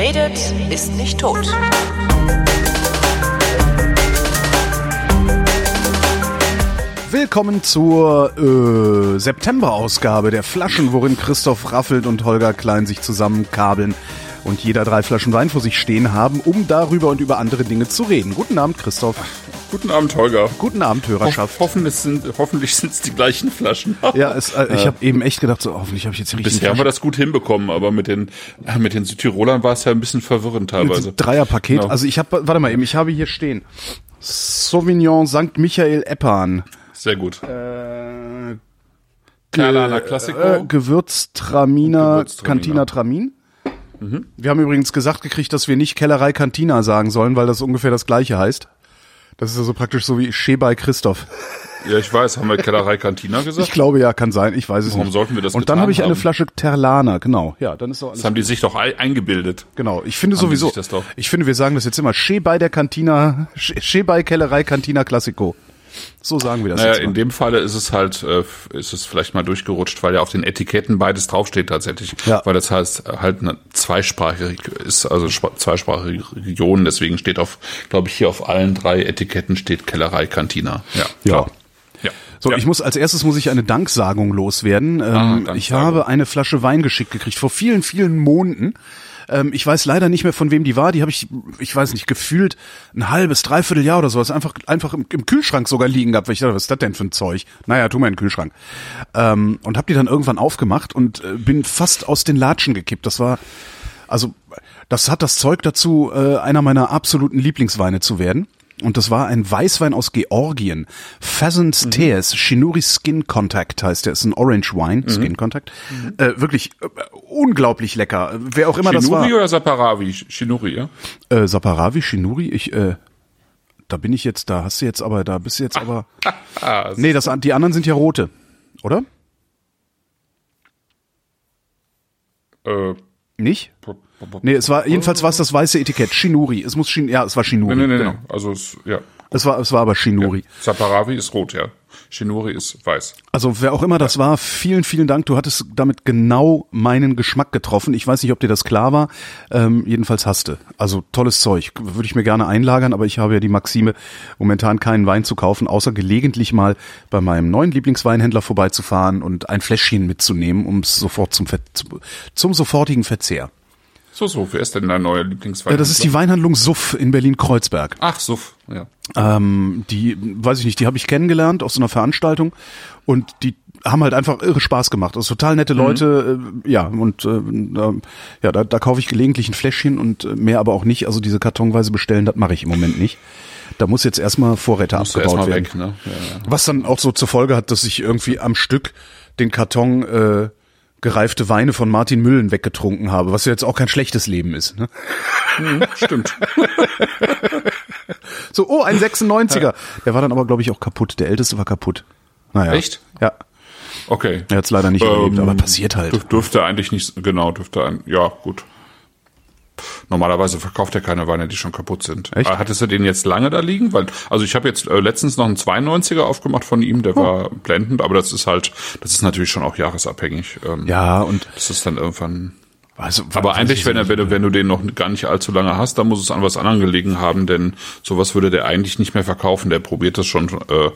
redet, ist nicht tot. Willkommen zur äh, September-Ausgabe der Flaschen, worin Christoph Raffelt und Holger Klein sich zusammenkabeln und jeder drei Flaschen Wein vor sich stehen haben, um darüber und über andere Dinge zu reden. Guten Abend, Christoph. Guten Abend, Holger. Guten Abend, Hörerschaft. Ho hoffentlich sind hoffentlich sind's die gleichen Flaschen. ja, es, äh, ich habe eben echt gedacht, so hoffentlich habe ich jetzt die richtigen Bisher haben wir das gut hinbekommen, aber mit den äh, mit den Südtirolern war es ja ein bisschen verwirrend teilweise. Dreierpaket. Genau. Also ich habe, warte mal eben, ich habe hier stehen Sauvignon St. Michael Eppan. Sehr gut. Äh, Carolina Classico. Äh, Gewürztraminer, Gewürztraminer. Cantina Tramin. Mhm. Wir haben übrigens gesagt gekriegt, dass wir nicht Kellerei Cantina sagen sollen, weil das ungefähr das gleiche heißt. Das ist also praktisch so wie Shea bei Christoph. Ja, ich weiß, haben wir Kellerei Cantina gesagt? Ich glaube ja, kann sein. Ich weiß es Warum nicht. sollten wir das Und dann habe ich eine haben? Flasche Terlana, genau. Ja, dann ist doch alles. das haben die sich doch ei- eingebildet. Genau, ich finde Haben sowieso, ich finde, wir sagen das jetzt immer, Shea bei der Cantina, Shea bei Kellerei Cantina Classico. So sagen wir das Naja, in dem Falle ist es halt, äh, ist es vielleicht mal durchgerutscht, weil ja auf den Etiketten beides draufsteht tatsächlich. Ja. Weil das heißt halt eine zweisprachig ist, also sp- zweisprachige Region, deswegen steht auf, glaube ich, hier auf allen drei Etiketten steht Kellerei Cantina. Ja. Ja. klar. Ja. So, ja. ich muss als erstes muss ich eine Danksagung loswerden. Ähm, Danksagung. ich habe eine Flasche Wein geschickt gekriegt vor vielen, vielen Monaten. Ähm, ich weiß leider nicht mehr von wem die war. Die habe ich, ich weiß nicht, gefühlt ein halbes, dreiviertel Jahr oder sowas einfach einfach im, im Kühlschrank sogar liegen gehabt. Weil ich dachte, was ist das denn für ein Zeug? Naja, tu mal in den Kühlschrank. Ähm, und habe die dann irgendwann aufgemacht und äh, bin fast aus den Latschen gekippt. Das war also das hat das Zeug dazu, äh, einer meiner absoluten Lieblingsweine zu werden. Und das war ein Weißwein aus Georgien. Pheasant's Mhm. Tears, Shinuri Skin Contact heißt der. Ist ein Orange Wine, Mhm. Skin Contact. Äh, wirklich äh, unglaublich lecker. Wer auch immer das Shinuri war. oder Saparavi? Shinuri, ja? Äh, Saparavi, Shinuri, ich, äh, da bin ich jetzt, da hast du jetzt aber, da bist du jetzt aber. Ah, Nee, das, die anderen sind ja rote, oder? äh, Nicht? Nee, es war, jedenfalls war es das weiße Etikett. Shinuri. Es muss Shin, ja, es war Shinuri. nee, nee, nee, genau. nee. Also, es, ja. Es war, es war aber Shinuri. Saparavi ist rot, ja. Shinuri ist weiß. Also wer auch immer das war, vielen, vielen Dank. Du hattest damit genau meinen Geschmack getroffen. Ich weiß nicht, ob dir das klar war. Ähm, jedenfalls hast du. Also tolles Zeug. Würde ich mir gerne einlagern, aber ich habe ja die Maxime, momentan keinen Wein zu kaufen, außer gelegentlich mal bei meinem neuen Lieblingsweinhändler vorbeizufahren und ein Fläschchen mitzunehmen, um es sofort zum, Ver zum sofortigen Verzehr. So, so, wer ist denn dein neuer Lieblingswein? Ja, das ist die Weinhandlung Suff in Berlin-Kreuzberg. Ach, Suff, ja. Ähm, die, weiß ich nicht, die habe ich kennengelernt aus so einer Veranstaltung und die haben halt einfach irre Spaß gemacht. Also total nette Leute, äh, ja, und äh, ja, da, da kaufe ich gelegentlich ein Fläschchen und äh, mehr aber auch nicht. Also diese kartonweise bestellen, das mache ich im Moment nicht. Da muss jetzt erstmal Vorräte Musst du abgebaut erstmal werden. weg, ne? Ja, ja. Was dann auch so zur Folge hat, dass ich irgendwie am Stück den Karton äh, gereifte Weine von Martin Müllen weggetrunken habe, was ja jetzt auch kein schlechtes Leben ist. Ne? Stimmt. So, oh, ein 96er. Der war dann aber, glaube ich, auch kaputt. Der älteste war kaputt. Naja. Echt? Ja. Okay. Er hat es leider nicht überlebt, Ähm, aber passiert halt. Dürf, dürfte eigentlich nicht, genau, dürfte ein, ja, gut. Normalerweise verkauft er keine Weine, die schon kaputt sind. Echt? Äh, Hattest du den jetzt lange da liegen? Weil, also ich habe jetzt äh, letztens noch einen 92er aufgemacht von ihm, Oh. der war blendend, aber das ist halt, das ist natürlich schon auch jahresabhängig. Ähm, Ja, und Das ist dann irgendwann. Also, Aber eigentlich, wenn, er, wenn, du, wenn du den noch gar nicht allzu lange hast, dann muss es an was anderem gelegen haben, denn sowas würde der eigentlich nicht mehr verkaufen. Der probiert das schon äh,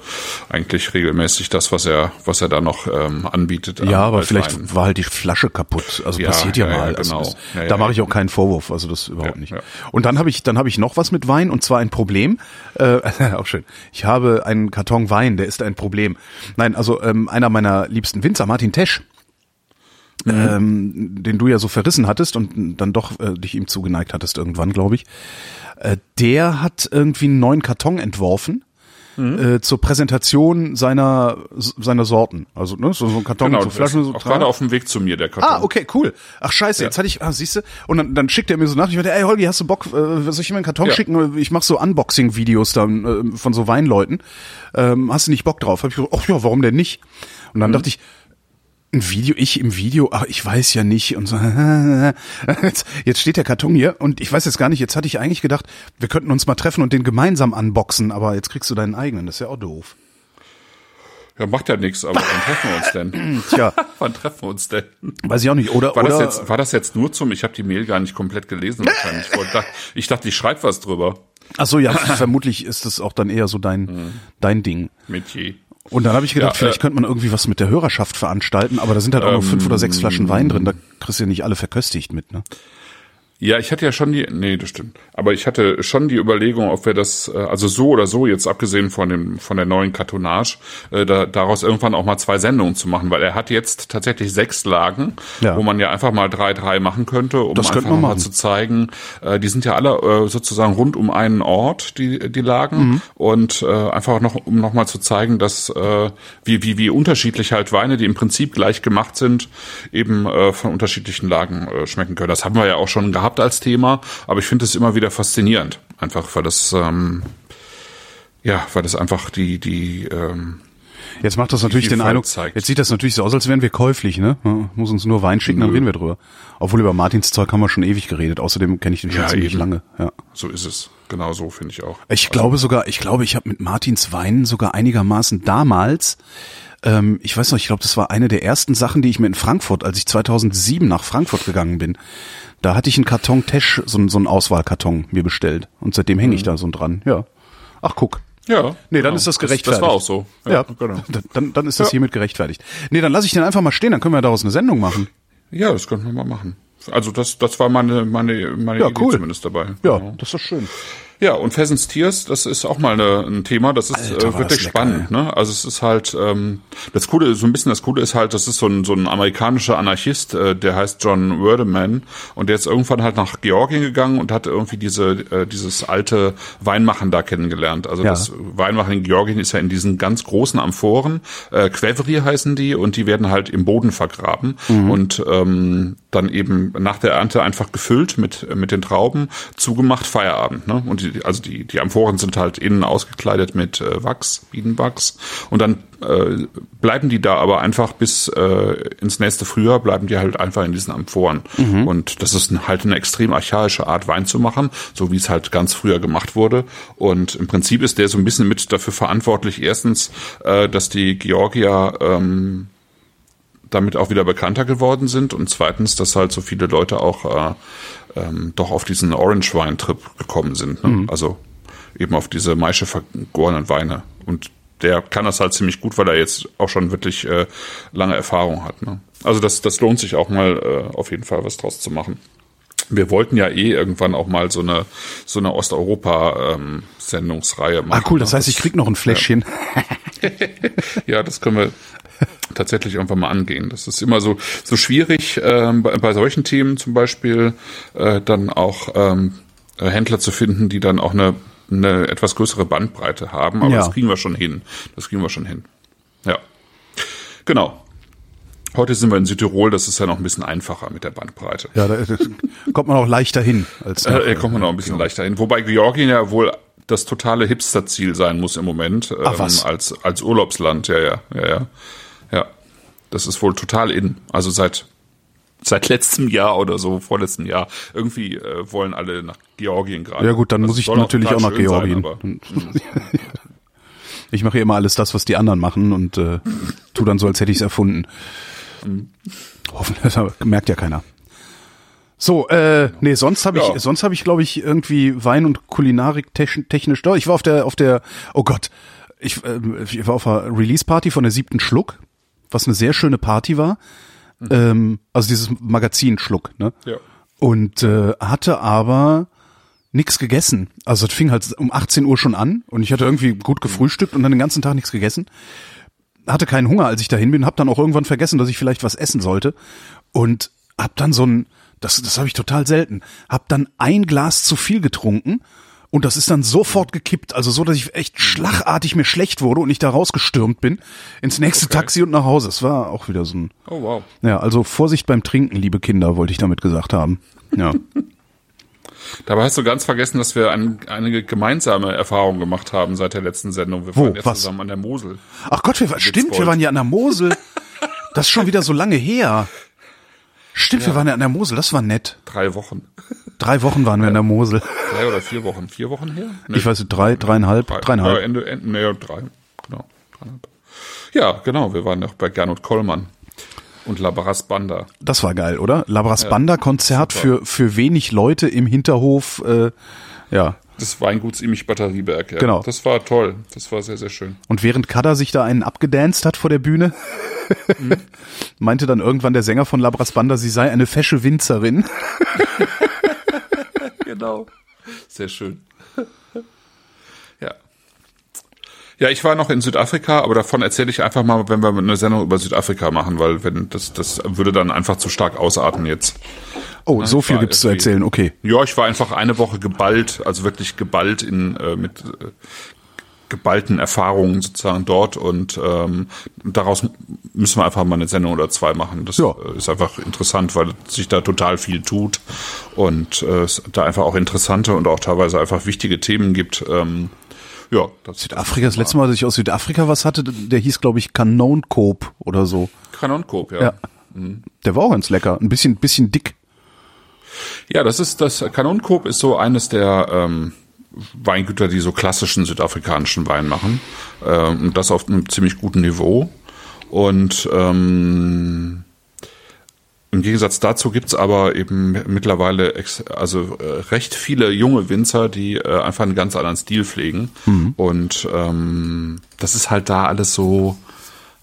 eigentlich regelmäßig, das, was er, was er da noch ähm, anbietet. an ja, aber vielleicht war halt die Flasche kaputt. Also Ja, passiert ja, ja, ja, mal. Also genau. das, Ja, ja, da mache ja. ich auch keinen Vorwurf. Also das überhaupt Ja, nicht. ja. Und dann habe ich, dann habe ich noch was mit Wein und zwar ein Problem. Äh, auch schön. Ich habe einen Karton Wein, der ist ein Problem. Nein, also ähm, einer meiner liebsten Winzer, Martin Tesch. Mhm. Ähm, den du ja so verrissen hattest und dann doch äh, dich ihm zugeneigt hattest irgendwann, glaube ich. Äh, der hat irgendwie einen neuen Karton entworfen Mhm. äh, zur Präsentation seiner seiner Sorten. Also ne, so, so ein Karton Genau, mit so Flaschen so auch dran. gerade auf dem Weg zu mir, der Karton. Ah, okay, cool. Ach scheiße, jetzt hatte ich, ah, siehst du, und dann, dann schickt er mir so nach, ich meinte, ey Holgi, hast du Bock, äh, soll ich mir einen Karton Ja. schicken? Ich mache so Unboxing-Videos dann äh, von so Weinleuten. Ähm, hast du nicht Bock drauf? Hab ich gesagt, ach ja, warum denn nicht? Und Mhm. dann dachte ich, ein Video, ich im Video, ach, ich weiß ja nicht und so. Jetzt, jetzt steht der Karton hier und ich weiß jetzt gar nicht, jetzt hatte ich eigentlich gedacht, wir könnten uns mal treffen und den gemeinsam unboxen, aber jetzt kriegst du deinen eigenen, das ist ja auch doof. Ja, macht ja nichts, aber wann treffen wir uns denn? Tja, wann treffen wir uns denn? weiß ich auch nicht. Oder, War oder das jetzt, war das jetzt nur zum, ich habe die Mail gar nicht komplett gelesen wahrscheinlich. Ich, dachte, ich dachte, ich schreibe was drüber. ach so, ja, vermutlich ist das auch dann eher so dein, dein Ding. Metier. Und dann habe ich gedacht, Ja, vielleicht äh, könnte man irgendwie was mit der Hörerschaft veranstalten, aber da sind halt auch nur fünf oder sechs Flaschen Wein drin, da kriegst du ja nicht alle verköstigt mit, ne? Ja, ich hatte ja schon die, nee, das stimmt. Aber ich hatte schon die Überlegung, ob wir das, äh, also so oder so, jetzt abgesehen von dem, von der neuen Kartonage, äh, da, daraus irgendwann auch mal zwei Sendungen zu machen, weil er hat jetzt tatsächlich sechs Lagen, Ja. wo man ja einfach mal drei, drei machen könnte, um Das einfach könnte man noch mal zu zeigen, äh, die sind ja alle äh, sozusagen rund um einen Ort, die, die Lagen, Mhm. und äh, einfach noch, um noch mal zu zeigen, dass, äh, wie, wie, wie unterschiedlich halt Weine, die im Prinzip gleich gemacht sind, eben äh, von unterschiedlichen Lagen äh, schmecken können. Das haben wir ja auch schon gehabt als Thema, aber ich finde es immer wieder faszinierend, einfach weil das ähm, ja, weil das einfach die die ähm, Jetzt macht das natürlich den Eindruck, zeigt. jetzt sieht das natürlich so aus, als wären wir käuflich, ne? Muss uns nur Wein schicken, dann reden wir drüber. Obwohl über Martins Zeug haben wir schon ewig geredet, außerdem kenne ich den schon Ja, ziemlich eben. lange, ja. so ist es. Genau so finde ich auch. Ich glaube sogar, ich glaube, ich habe mit Martins Wein sogar einigermaßen damals, ähm, ich weiß noch, ich glaube, das war eine der ersten Sachen, die ich mir in Frankfurt, als ich 2007 nach Frankfurt gegangen bin, da hatte ich einen Karton Tesch, so, einen- so einen Auswahlkarton mir bestellt und seitdem hänge ich da so dran, ja. Ach, guck. Ja. Nee, dann genau. ist das gerechtfertigt. das war auch so. Ja, genau. dann, dann ist das Ja. hiermit gerechtfertigt. Nee, dann lasse ich den einfach mal stehen, dann können wir daraus eine Sendung machen. Ja, das könnten wir mal machen. Also das, das war meine, meine, meine Ja, Idee cool. zumindest dabei. Ja, Genau. das ist schön. Ja, und Pheasants Tears, das ist auch mal eine, ein Thema, das ist Alter, äh, wirklich lecker, spannend. Ne? Also es ist halt, ähm, das Coole, so ein bisschen das Coole ist halt, das ist so ein, so ein amerikanischer Anarchist, äh, der heißt John Werdeman und der ist irgendwann halt nach Georgien gegangen und hat irgendwie diese, äh, dieses alte Weinmachen da kennengelernt. Also Ja. das Weinmachen in Georgien ist ja in diesen ganz großen Amphoren, äh, Quevri heißen die und die werden halt im Boden vergraben und ähm, dann eben nach der Ernte einfach gefüllt mit mit den Trauben, zugemacht, Feierabend. Ne? Und die, also die die Amphoren sind halt innen ausgekleidet mit äh, Wachs, Bienenwachs. Und dann äh, bleiben die da aber einfach bis äh, ins nächste Frühjahr bleiben die halt einfach in diesen Amphoren. Und das ist halt eine extrem archaische Art Wein zu machen, so wie es halt ganz früher gemacht wurde. Und im Prinzip ist der so ein bisschen mit dafür verantwortlich erstens, äh, dass die Georgier ähm, damit auch wieder bekannter geworden sind und zweitens, dass halt so viele Leute auch äh, ähm, doch auf diesen Orange Wine Trip gekommen sind. Ne? Also eben auf diese Maische vergorenen Weine und der kann das halt ziemlich gut, weil er jetzt auch schon wirklich äh, lange Erfahrung hat. Ne? Also das, das lohnt sich auch mal äh, auf jeden Fall was draus zu machen. Wir wollten ja eh irgendwann auch mal so eine so eine Osteuropa-Sendungsreihe machen. Ah, cool, das ne? heißt, ich krieg noch ein Fläschchen. Ja, das können wir tatsächlich irgendwann mal angehen. Das ist immer so so schwierig ähm, bei, bei solchen Themen zum Beispiel äh, dann auch ähm, äh, Händler zu finden, die dann auch eine eine etwas größere Bandbreite haben. Aber Ja. das kriegen wir schon hin. Das kriegen wir schon hin. Ja, genau. Heute sind wir in Südtirol. Das ist ja noch ein bisschen einfacher mit der Bandbreite. Ja, da kommt man auch leichter hin als Äh, da kommt man noch ein bisschen leichter hin. Wobei Georgien ja wohl das totale Hipster-Ziel sein muss im Moment. Ähm, Ach, was? Als, als Urlaubsland, ja, ja, ja, ja. Ja. Das ist wohl total in. Also seit, seit letztem Jahr oder so, vorletzten Jahr. Irgendwie äh, wollen alle nach Georgien gerade. Ja gut, dann Das muss ich natürlich auch nach sein, Georgien. aber- ich mache immer alles das, was die anderen machen und äh, tu dann so, als hätte ich es erfunden. Hoffentlich das merkt ja keiner. So, äh, nee, sonst habe ich, Ja. sonst habe ich, glaube ich, irgendwie Wein und Kulinarik techn- technisch. Doch, ich war auf der, auf der, oh Gott, ich, äh, ich war auf einer Release-Party von der siebten Schluck, was eine sehr schöne Party war. Ähm, also dieses Magazin Schluck, ne? Ja. Und äh, hatte aber nix gegessen. Also es fing halt um 18 Uhr schon an und ich hatte irgendwie gut gefrühstückt und dann den ganzen Tag nichts gegessen. Hatte keinen Hunger, als ich dahin bin, hab dann auch irgendwann vergessen, dass ich vielleicht was essen sollte und hab dann so ein, das, das habe ich total selten, hab dann ein Glas zu viel getrunken und das ist dann sofort gekippt, also so, dass ich echt schlagartig mir schlecht wurde und ich da rausgestürmt bin ins nächste Okay. Taxi und nach Hause. Es war auch wieder so ein, Oh, wow. ja, also Vorsicht beim Trinken, liebe Kinder, wollte ich damit gesagt haben. Ja. Dabei hast du ganz vergessen, dass wir ein, einige gemeinsame Erfahrungen gemacht haben seit der letzten Sendung. Wir Wo? waren jetzt Was? zusammen an der Mosel. Ach Gott, wir, stimmt, wir waren ja an der Mosel. Das ist schon wieder so lange her. Stimmt, wir waren ja an der Mosel, das war nett. Drei Wochen. Drei Wochen waren wir an der Mosel. Drei oder vier Wochen. Vier Wochen her? Nee, Ich weiß nicht, drei, dreieinhalb, drei, dreieinhalb. Ja, Ende, Ende, nee, drei. Genau. Dreieinhalb. Ja, genau, wir waren noch bei Gernot Kollmann und Labras Banda. Das war geil, oder? Labras Banda Konzert für für wenig Leute im Hinterhof. Äh, ja. Des Weinguts Imich Batterieberg, ja. Genau. Das war toll. Das war sehr, sehr schön. Und während Kada sich da einen abgedanced hat vor der Bühne, meinte dann irgendwann der Sänger von Labras Banda, sie sei eine fesche Winzerin. Genau. Sehr schön. Ja. Ja, ich war noch in Südafrika, aber davon erzähle ich einfach mal, wenn wir eine Sendung über Südafrika machen, weil wenn das das würde dann einfach zu stark ausarten jetzt. Oh, so viel gibt's zu erzählen, okay. Ja, ich war einfach eine Woche geballt, also wirklich geballt in äh, mit äh, geballten Erfahrungen sozusagen dort und ähm, daraus müssen wir einfach mal eine Sendung oder zwei machen. Das Ja. äh, ist einfach interessant, weil sich da total viel tut und äh, es da einfach auch interessante und auch teilweise einfach wichtige Themen gibt. Ähm, ja, das Südafrika, das letzte Mal, dass ich aus Südafrika was hatte, der hieß, glaube ich, Kanoncoop oder so. Kanonkop, ja. Ja. Der war auch ganz lecker. Ein bisschen, bisschen dick. Ja, das ist das Kanonkop ist so eines der ähm, Weingüter, die so klassischen südafrikanischen Wein machen. Ähm, und das auf einem ziemlich guten Niveau. Und ähm, im Gegensatz dazu gibt's aber eben mittlerweile also äh, recht viele junge Winzer, die äh, einfach einen ganz anderen Stil pflegen. Und ähm, das ist halt da alles so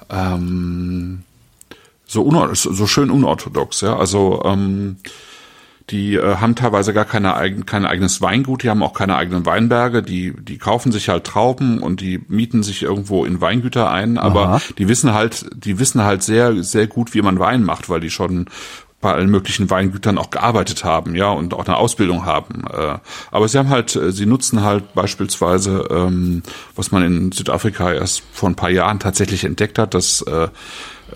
ähm, so, so schön unorthodox, ja. Also ähm, die äh, haben teilweise gar keine eigen, kein eigenes Weingut, die haben auch keine eigenen Weinberge, die, die kaufen sich halt Trauben und die mieten sich irgendwo in Weingüter ein, aber Aha. die wissen halt, die wissen halt sehr, sehr gut, wie man Wein macht, weil die schon bei allen möglichen Weingütern auch gearbeitet haben, ja, und auch eine Ausbildung haben. Äh, aber sie haben halt, äh, sie nutzen halt beispielsweise, ähm, was man in Südafrika erst vor ein paar Jahren tatsächlich entdeckt hat, dass, äh,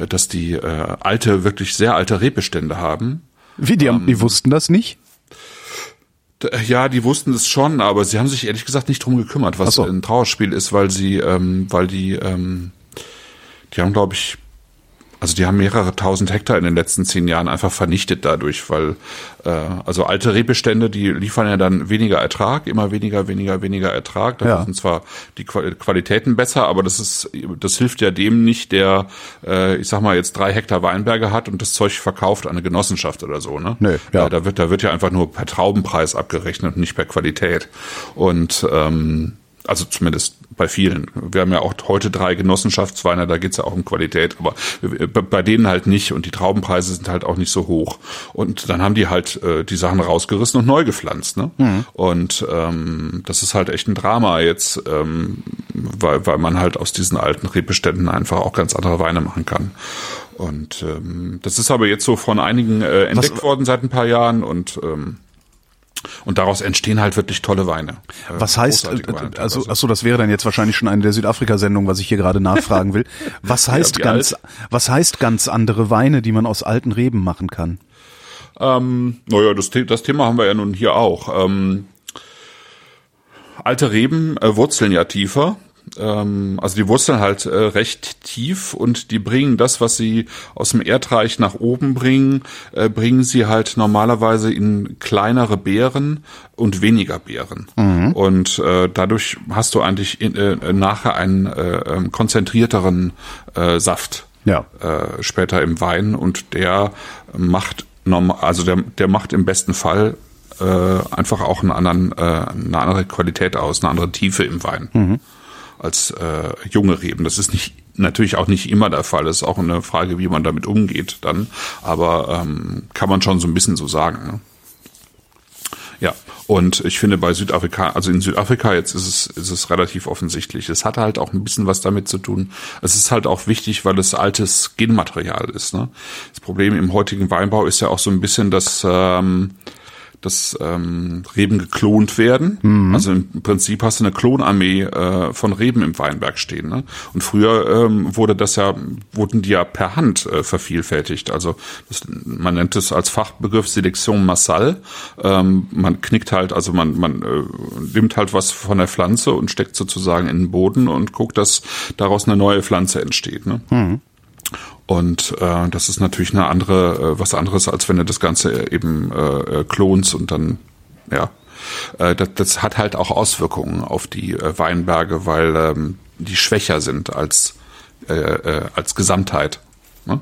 dass die äh, alte, wirklich sehr alte Rebestände haben. Wie, die, haben, die wussten das nicht? Ja, die wussten es schon, aber sie haben sich ehrlich gesagt nicht drum gekümmert, was so. ein Trauerspiel ist, weil sie, ähm, weil die, ähm, die haben, glaube ich, also die haben mehrere tausend Hektar in den letzten zehn Jahren einfach vernichtet dadurch, weil äh, also alte Rebestände, die liefern ja dann weniger Ertrag, immer weniger, weniger, weniger Ertrag. Da Ja. sind zwar die Qua- Qualitäten besser, aber das ist, das hilft ja dem nicht, der, äh, ich sag mal jetzt drei Hektar Weinberge hat und das Zeug verkauft an eine Genossenschaft oder so, ne? Nö, ja. Äh, da wird, da wird ja einfach nur per Traubenpreis abgerechnet und nicht per Qualität. Und ähm, also zumindest bei vielen. Wir haben ja auch heute drei Genossenschaftsweine, da geht's ja auch um Qualität, aber bei- denen halt nicht und die Traubenpreise sind halt auch nicht so hoch. Und dann haben die halt äh, die Sachen rausgerissen und neu gepflanzt. Ne? Und ähm, das ist halt echt ein Drama jetzt, ähm, weil, weil man halt aus diesen alten Rebbeständen einfach auch ganz andere Weine machen kann. Und ähm, das ist aber jetzt so von einigen äh, entdeckt worden seit ein paar Jahren und ähm, und daraus entstehen halt wirklich tolle Weine. Äh, Was heißt, großartige Weine äh, also, teilweise. achso, das wäre dann jetzt wahrscheinlich schon eine der Südafrika-Sendungen, was ich hier gerade nachfragen will. Was heißt wie ganz, alt? was heißt ganz andere Weine, die man aus alten Reben machen kann? Ähm, naja, das, das Thema haben wir ja nun hier auch. Ähm, alte Reben äh, wurzeln ja tiefer. Ähm, also die wurzeln halt äh, recht tief und die bringen das, was sie aus dem Erdreich nach oben bringen, äh, bringen sie halt normalerweise in kleinere Beeren und weniger Beeren. Und äh, dadurch hast du eigentlich in, äh, nachher einen äh, ähm, konzentrierteren äh, Saft Ja. äh, später im Wein und der macht normal, also der, der macht im besten Fall äh, einfach auch einen anderen, äh, eine andere Qualität aus, eine andere Tiefe im Wein als äh, junge Reben. Das ist nicht natürlich auch nicht immer der Fall. Das ist auch eine Frage, wie man damit umgeht dann. Aber ähm, kann man schon so ein bisschen so sagen. Ne? Ja, und ich finde bei Südafrika, also in Südafrika jetzt ist es, ist es relativ offensichtlich. Es hat halt auch ein bisschen was damit zu tun. Es ist halt auch wichtig, weil es altes Genmaterial ist. Ne? Das Problem im heutigen Weinbau ist ja auch so ein bisschen, dass ähm, dass ähm, Reben geklont werden. Also im Prinzip hast du eine Klonarmee äh, von Reben im Weinberg stehen. Ne? Und früher ähm, wurde das ja, wurden die ja per Hand äh, vervielfältigt. Also das, man nennt es als Fachbegriff Selektion Massal. Ähm, man knickt halt, also man, man äh, nimmt halt was von der Pflanze und steckt sozusagen in den Boden und guckt, dass daraus eine neue Pflanze entsteht. Ne? Und äh, das ist natürlich eine andere, äh, was anderes, als wenn du das Ganze eben äh, äh, klonst und dann, ja. Äh, das, das hat halt auch Auswirkungen auf die äh, Weinberge, weil ähm, die schwächer sind als äh, äh, als Gesamtheit. Ne?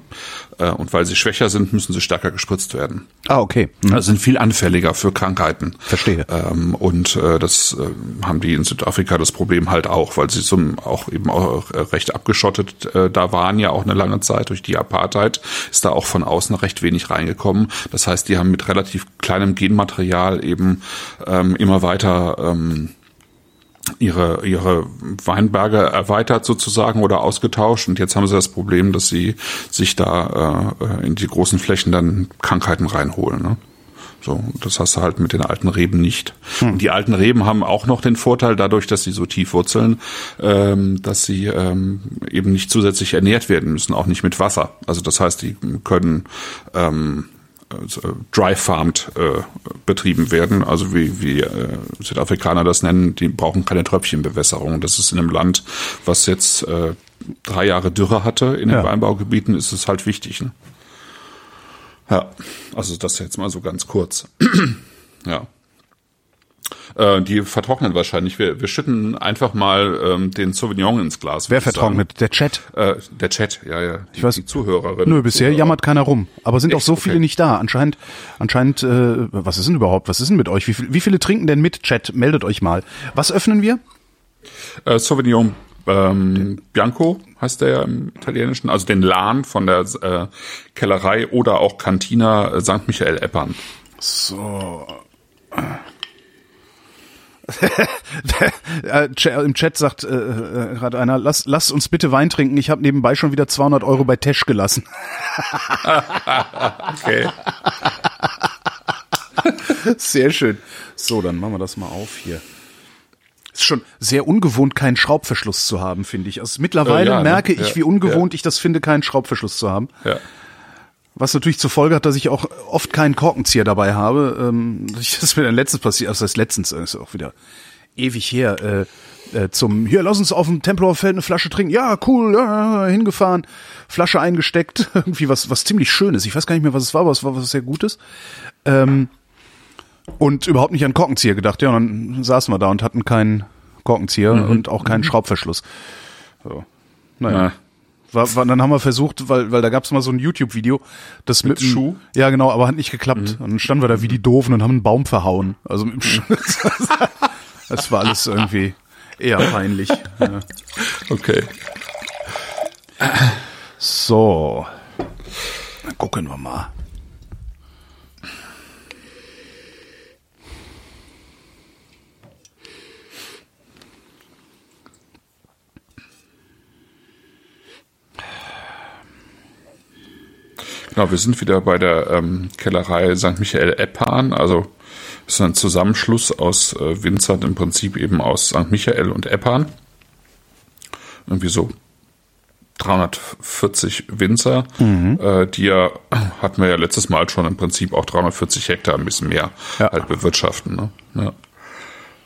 Äh, und weil sie schwächer sind, müssen sie stärker gespritzt werden. Ah, okay. Mhm. Also sind viel anfälliger für Krankheiten. Verstehe. Ähm, und äh, das äh, haben die in Südafrika das Problem halt auch, weil sie so auch eben auch äh, recht abgeschottet äh, da waren ja auch eine lange Zeit durch die Apartheid ist da auch von außen recht wenig reingekommen. Das heißt, die haben mit relativ kleinem Genmaterial eben ähm, immer weiter ähm, ihre, ihre Weinberge erweitert sozusagen oder ausgetauscht und jetzt haben sie das Problem, dass sie sich da äh, in die großen Flächen dann Krankheiten reinholen. Ne? So, das hast du halt mit den alten Reben nicht. Hm. Die alten Reben haben auch noch den Vorteil, dadurch, dass sie so tief wurzeln, ähm, dass sie ähm, eben nicht zusätzlich ernährt werden müssen, auch nicht mit Wasser. Also das heißt, die können ähm, dry farmed äh, betrieben werden, also wie, wie äh, Südafrikaner das nennen, die brauchen keine Tröpfchenbewässerung. Das ist in einem Land, was jetzt äh, drei Jahre Dürre hatte in den ja. Weinbaugebieten, ist es halt wichtig. Ne? Ja, also das jetzt mal so ganz kurz. ja. Äh, die vertrocknen wahrscheinlich. Wir, wir schütten einfach mal ähm, den Sauvignon ins Glas. Wer vertrocknet? Der Chat? Äh, der Chat, ja, ja. Die, ich weiß, die Zuhörerin. Nö, bisher Zuhörer. jammert keiner rum. Aber sind Echt? auch so viele okay. nicht da. Anscheinend, anscheinend, äh, was ist denn überhaupt? Was ist denn mit euch? Wie, wie viele trinken denn mit Chat? Meldet euch mal. Was öffnen wir? Äh, Sauvignon ähm, Bianco heißt der ja im Italienischen, also den Lahn von der äh, Kellerei oder auch Cantina St. Michael Eppern. So. Im Chat sagt äh, äh, gerade einer, lass, lass uns bitte Wein trinken. Ich habe nebenbei schon wieder 200 Euro bei Tesch gelassen. okay. Sehr schön. So, dann machen wir das mal auf hier. Ist schon sehr ungewohnt, keinen Schraubverschluss zu haben, finde ich. Also mittlerweile äh, ja, ne? merke ne? ich, ja, wie ungewohnt ja. ich das finde, keinen Schraubverschluss zu haben. Ja. Was natürlich zur Folge hat, dass ich auch oft keinen Korkenzieher dabei habe. Ähm, das ist mir dann letztens passiert, also das heißt letztens, ist auch wieder ewig her, äh, äh, zum, hier, lass uns auf dem Tempelhofer Feld eine Flasche trinken. Ja, cool, ja, hingefahren, Flasche eingesteckt, irgendwie was, was ziemlich Schönes. Ich weiß gar nicht mehr, was es war, aber es war was sehr Gutes. Ähm, und überhaupt nicht an Korkenzieher gedacht. Ja, und dann saßen wir da und hatten keinen Korkenzieher mhm. und auch keinen mhm. Schraubverschluss. So. Naja. Ja. War, war, dann haben wir versucht, weil, weil da gab es mal so ein YouTube-Video, das mit, mit dem Schuh. Ja, genau, aber hat nicht geklappt. Mhm. Und dann standen wir da wie die Doofen und haben einen Baum verhauen. Also mit dem Schuh. das war alles irgendwie eher peinlich. Ja. Okay. So. Dann gucken wir mal. Genau, wir sind wieder bei der ähm, Kellerei St. Michael Eppan. Also das ist ein Zusammenschluss aus äh, Winzern im Prinzip eben aus St. Michael und Eppan. Irgendwie so 340 Winzer, mhm. äh, die ja, hatten wir ja letztes Mal schon im Prinzip auch 340 Hektar, ein bisschen mehr ja. halt bewirtschaften. Ne? Ja.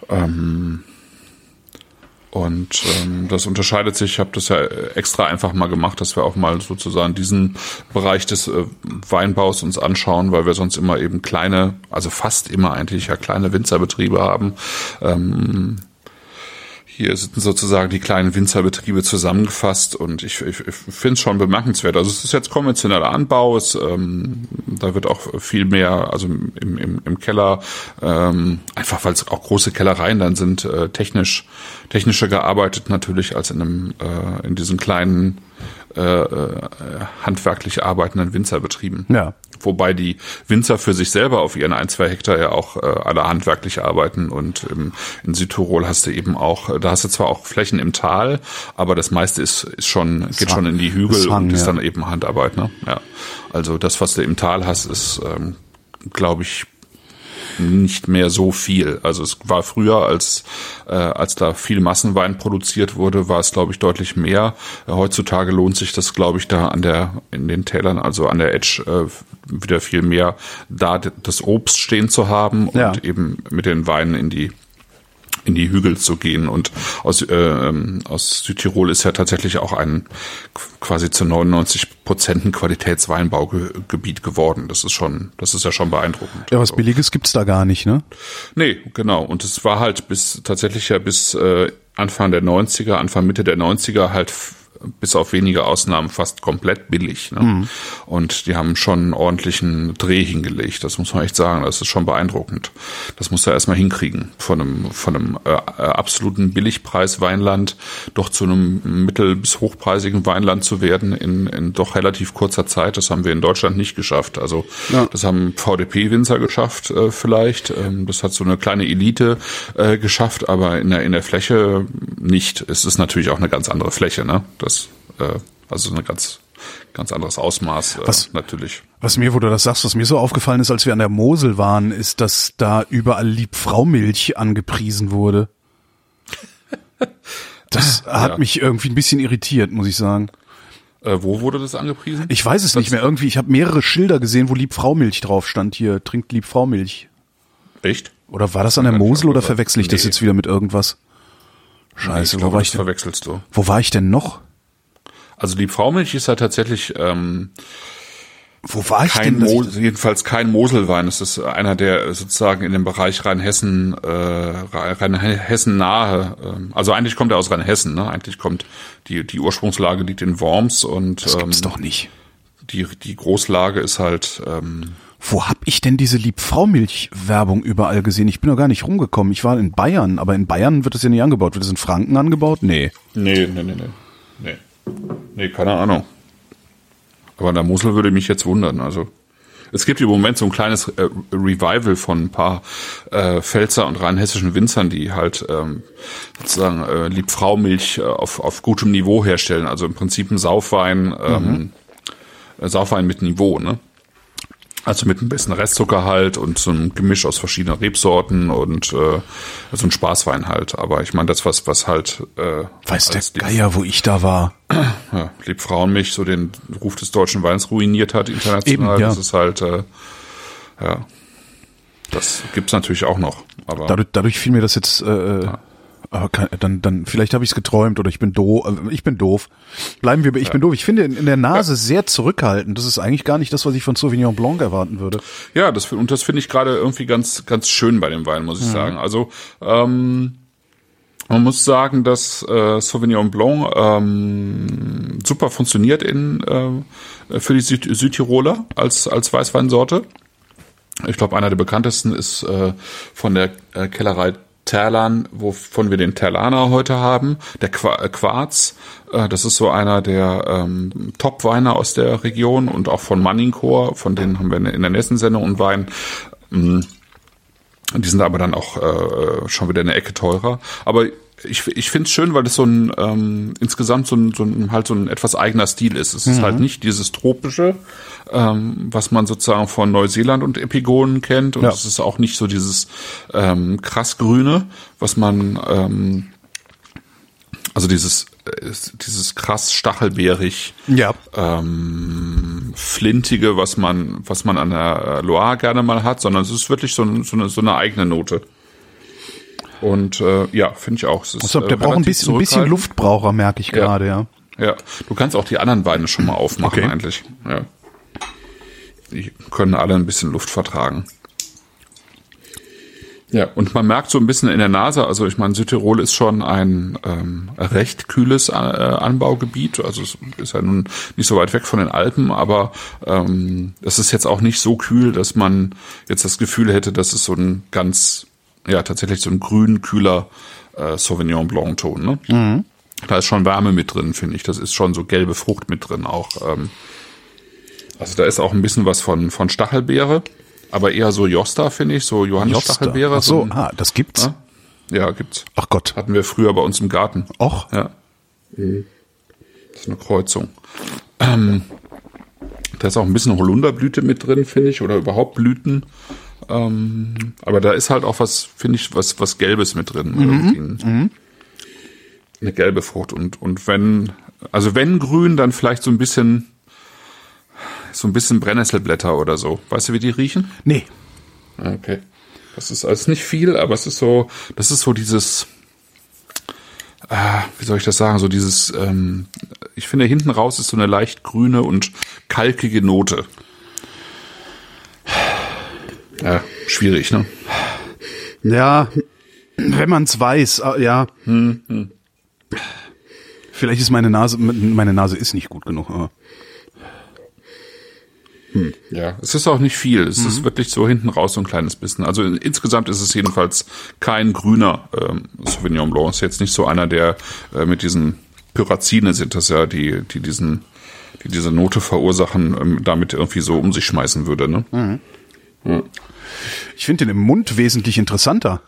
Ähm, und ähm, das unterscheidet sich, ich habe das ja extra einfach mal gemacht, dass wir auch mal sozusagen diesen Bereich des äh, Weinbaus uns anschauen, weil wir sonst immer eben kleine, also fast immer eigentlich ja kleine Winzerbetriebe haben. Ähm, hier sind sozusagen die kleinen Winzerbetriebe zusammengefasst und ich, ich, ich finde es schon bemerkenswert. Also es ist jetzt konventioneller Anbau, es, ähm, da wird auch viel mehr, also im, im, im Keller, ähm, einfach weil es auch große Kellereien dann sind, äh, technisch, technischer gearbeitet natürlich als in einem, äh, in diesen kleinen äh, äh, handwerklich arbeitenden Winzerbetrieben. Ja. Wobei die Winzer für sich selber auf ihren ein, zwei Hektar ja auch äh, alle handwerklich arbeiten und ähm, in Südtirol hast du eben auch, da hast du zwar auch Flächen im Tal, aber das meiste ist, ist schon, geht schon in die Hügel Hang, und ist ja. dann eben Handarbeit, ne? Ja. Also das, was du im Tal hast, ist, ähm, glaube ich, nicht mehr so viel. Also es war früher, als, äh, als da viel Massenwein produziert wurde, war es, glaube ich, deutlich mehr. Äh, heutzutage lohnt sich das, glaube ich, da an der, in den Tälern, also an der Edge, äh, wieder viel mehr, da das Obst stehen zu haben und ja. eben mit den Weinen in die in die Hügel zu gehen. Und aus, äh, aus Südtirol ist ja tatsächlich auch ein quasi zu 99 Prozent ein Qualitätsweinbaugebiet geworden. Das ist schon, das ist ja schon beeindruckend. Ja, was Billiges gibt's da gar nicht, ne? Nee, genau. Und es war halt bis tatsächlich ja bis äh, Anfang der 90er, Anfang Mitte der 90er halt bis auf wenige Ausnahmen fast komplett billig. Ne? Mhm. Und die haben schon einen ordentlichen Dreh hingelegt. Das muss man echt sagen. Das ist schon beeindruckend. Das muss er erstmal hinkriegen. Von einem, von einem äh, äh absoluten Billigpreis-Weinland doch zu einem mittel- bis hochpreisigen Weinland zu werden in, in doch relativ kurzer Zeit. Das haben wir in Deutschland nicht geschafft. Also ja. das haben VDP-Winzer geschafft äh, vielleicht. Ähm, das hat so eine kleine Elite äh, geschafft, aber in der, in der Fläche nicht. Es ist natürlich auch eine ganz andere Fläche. Ne? Das, äh, also eine ganz ganz anderes Ausmaß äh, was, natürlich. Was mir, wo du das sagst, was mir so aufgefallen ist, als wir an der Mosel waren, ist, dass da überall Liebfraumilch angepriesen wurde. Das hat ja. mich irgendwie ein bisschen irritiert, muss ich sagen. Äh, wo wurde das angepriesen? Ich weiß es das nicht mehr. Irgendwie, ich habe mehrere Schilder gesehen, wo Liebfraumilch drauf stand. Hier, trinkt Liebfraumilch. Echt? Oder war das an der Mosel oder verwechsel ich nee. das jetzt wieder mit irgendwas? Scheiße, nee, wo war ich denn? Verwechselst du. Wo war ich denn noch? Also Liebfraumilch ist ja tatsächlich ähm, wo war ich kein denn? Mo jedenfalls kein Moselwein. Es ist einer, der sozusagen in dem Bereich Rheinhessen, äh, Rheinhessen nahe. Äh, also eigentlich kommt er aus Rheinhessen. Ne? Eigentlich kommt die die Ursprungslage liegt in Worms und das gibt's ähm, doch nicht. Die die Großlage ist halt. Ähm, wo hab ich denn diese Liebfraumilch-Werbung überall gesehen? Ich bin noch gar nicht rumgekommen. Ich war in Bayern, aber in Bayern wird es ja nicht angebaut. Wird es in Franken angebaut? Nee. Nee, nee, nee, nee. Nee, nee keine Ahnung. Aber an der Mosel würde mich jetzt wundern. Also es gibt im Moment so ein kleines äh, Revival von ein paar äh, Pfälzer und rheinhessischen Winzern, die halt ähm, sozusagen äh, Liebfraumilch äh, auf, auf gutem Niveau herstellen. Also im Prinzip ein Saufwein, ähm, mhm. Saufwein mit Niveau, ne? Also mit ein bisschen Restzucker halt und so ein Gemisch aus verschiedenen Rebsorten und äh, so ein Spaßwein halt. Aber ich meine, das was was halt äh, weiß der Geier, wo ich da war. Ja, Liebfrauenmilch so den Ruf des deutschen Weins ruiniert hat international. Eben, ja. Das ist halt äh, ja, das gibt's natürlich auch noch. Aber dadurch, dadurch fiel mir das jetzt äh, ja. Aber kann, dann, dann, vielleicht habe ich es geträumt oder ich bin doof. Äh, ich bin doof. Bleiben wir bei ich ja. bin doof. Ich finde in, in der Nase ja. sehr zurückhaltend. Das ist eigentlich gar nicht das, was ich von Sauvignon Blanc erwarten würde. Ja, das und das finde ich gerade irgendwie ganz, ganz schön bei dem Wein, muss ich mhm. sagen. Also ähm, man muss sagen, dass äh, Sauvignon Blanc ähm, super funktioniert in äh, für die Süd Südtiroler als als Weißweinsorte. Ich glaube, einer der bekanntesten ist äh, von der äh, Kellerei Terlan, wovon wir den Terlaner heute haben, der äh, Quarz. Äh, das ist so einer der ähm, Top-Weine aus der Region und auch von Manningchor, von denen haben wir in der nächsten Sendung und Wein. Ähm, die sind aber dann auch äh, schon wieder eine Ecke teurer. Aber ich, ich finde es schön, weil es so ein ähm, insgesamt so ein, so ein halt so ein etwas eigener Stil ist. Es mhm. ist halt nicht dieses tropische, ähm, was man sozusagen von Neuseeland und Epigonen kennt, und ja. es ist auch nicht so dieses ähm, krass grüne, was man ähm, also dieses äh, dieses krass stachelbeerig, ja. ähm, flintige, was man was man an der Loire gerne mal hat, sondern es ist wirklich so, so, eine, so eine eigene Note. Und äh, ja, finde ich auch. Es ist, also, der äh, braucht ein bisschen, ein bisschen Luftbraucher, merke ich gerade, ja. ja. Ja, du kannst auch die anderen Weine schon mal aufmachen okay. eigentlich. Ja. Die können alle ein bisschen Luft vertragen. Ja, und man merkt so ein bisschen in der Nase, also ich meine, Südtirol ist schon ein ähm, recht kühles äh, Anbaugebiet, also es ist ja nun nicht so weit weg von den Alpen, aber ähm, es ist jetzt auch nicht so kühl, dass man jetzt das Gefühl hätte, dass es so ein ganz ja tatsächlich so ein grün, kühler äh, Sauvignon Blanc Ton. Ne? Mhm. Da ist schon Wärme mit drin, finde ich. Das ist schon so gelbe Frucht mit drin auch. Ähm, also da ist auch ein bisschen was von, von Stachelbeere, aber eher so Josta, finde ich, so Johannes Stachelbeere. Ach so, so ein, ah, das gibt's? Ja? ja, gibt's. Ach Gott. Hatten wir früher bei uns im Garten. Och. Ja. Mhm. Das ist eine Kreuzung. Ähm, da ist auch ein bisschen Holunderblüte mit drin, finde ich, oder überhaupt Blüten. Ähm, aber da ist halt auch was, finde ich, was, was Gelbes mit drin. Mhm. Mhm. Eine gelbe Frucht. Und, und wenn, also wenn grün, dann vielleicht so ein bisschen, so ein bisschen Brennnesselblätter oder so. Weißt du, wie die riechen? Nee. Okay. Das ist alles nicht viel, aber es ist so, das ist so dieses, ah, wie soll ich das sagen, so dieses, ähm, ich finde hinten raus ist so eine leicht grüne und kalkige Note. Ja, schwierig, ne? Ja, wenn man es weiß, äh, ja. Hm, hm. Vielleicht ist meine Nase, meine Nase ist nicht gut genug. Aber Ja, es ist auch nicht viel. Es ist wirklich so hinten raus so ein kleines bisschen. Also in, insgesamt ist es jedenfalls kein grüner ähm, Sauvignon Blanc. Ist jetzt nicht so einer, der äh, mit diesen Pyrazine sind das ja, die, die diesen, die diese Note verursachen, ähm, damit irgendwie so um sich schmeißen würde. Ne? Ich finde den im Mund wesentlich interessanter.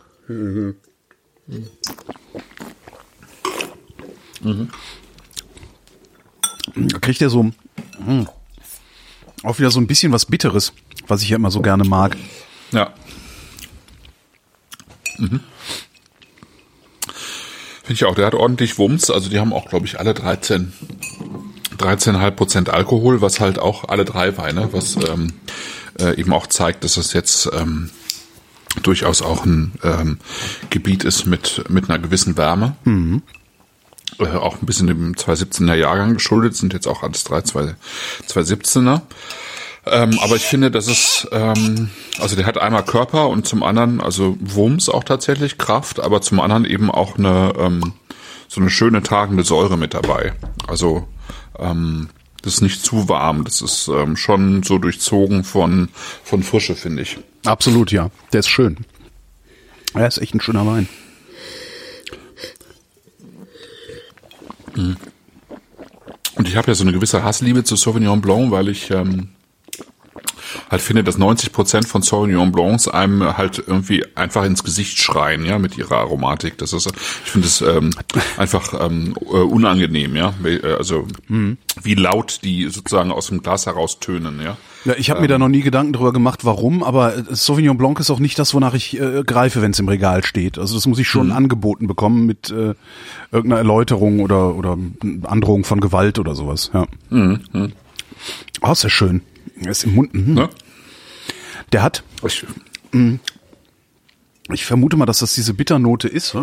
Da kriegt er so mm, auch wieder so ein bisschen was Bitteres, was ich ja immer so gerne mag. Ja. Mhm. Finde ich auch. Der hat ordentlich Wumms. Also die haben auch, glaube ich, alle 13, 13,5 Prozent Alkohol, was halt auch alle drei Weine, was ähm, äh, eben auch zeigt, dass das jetzt ähm, durchaus auch ein ähm, Gebiet ist mit, mit einer gewissen Wärme. Äh, auch ein bisschen dem 2017er Jahrgang geschuldet, sind jetzt auch alles drei 2, 2017er. Ähm, aber ich finde, dass es, ähm, also der hat einmal Körper und zum anderen, also Wumms auch tatsächlich, Kraft, aber zum anderen eben auch eine, ähm, so eine schöne tragende Säure mit dabei. Also ähm, das ist nicht zu warm, das ist ähm, schon so durchzogen von, von Frische, finde ich. Absolut, ja. Der ist schön. Er ist echt ein schöner Wein. Und ich habe ja so eine gewisse Hassliebe zu Sauvignon Blanc, weil ich ähm, halt finde, dass 90 Prozent von Sauvignon Blancs einem halt irgendwie einfach ins Gesicht schreien, ja, mit ihrer Aromatik. Das ist, ich finde es ähm, einfach ähm, äh, unangenehm, ja. Äh, Also wie laut die sozusagen aus dem Glas heraus tönen, ja. Ja, ich habe mir da noch nie Gedanken drüber gemacht, warum, aber Sauvignon Blanc ist auch nicht das, wonach ich äh, greife, wenn es im Regal steht. Also das muss ich schon angeboten bekommen mit äh, irgendeiner Erläuterung oder oder Androhung von Gewalt oder sowas. Ja. Oh, ist ja schön. Er ist im Mund. Mhm. Ne? Der hat, Ich, ich vermute mal, dass das diese Bitternote ist.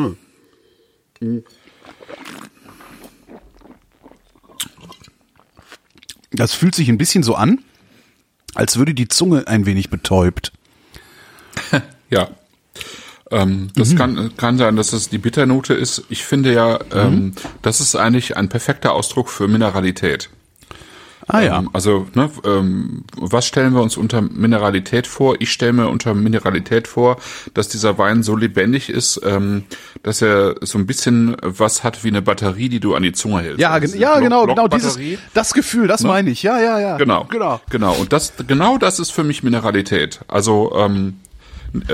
Das fühlt sich ein bisschen so an, als würde die Zunge ein wenig betäubt. Ja. Ähm, das Mhm. kann, kann sein, dass es die Bitternote ist. Ich finde ja, Mhm. ähm, das ist eigentlich ein perfekter Ausdruck für Mineralität. Ah ja. Ähm, also, ne, ähm, was stellen wir uns unter Mineralität vor? Ich stelle mir unter Mineralität vor, dass dieser Wein so lebendig ist, ähm, dass er so ein bisschen was hat wie eine Batterie, die du an die Zunge hältst. Ja, Also ja, Block- genau, genau dieses das Gefühl, das meine ich. Ja, ja, ja. Genau, Genau. genau. Und das, genau das ist für mich Mineralität. Also ähm, äh,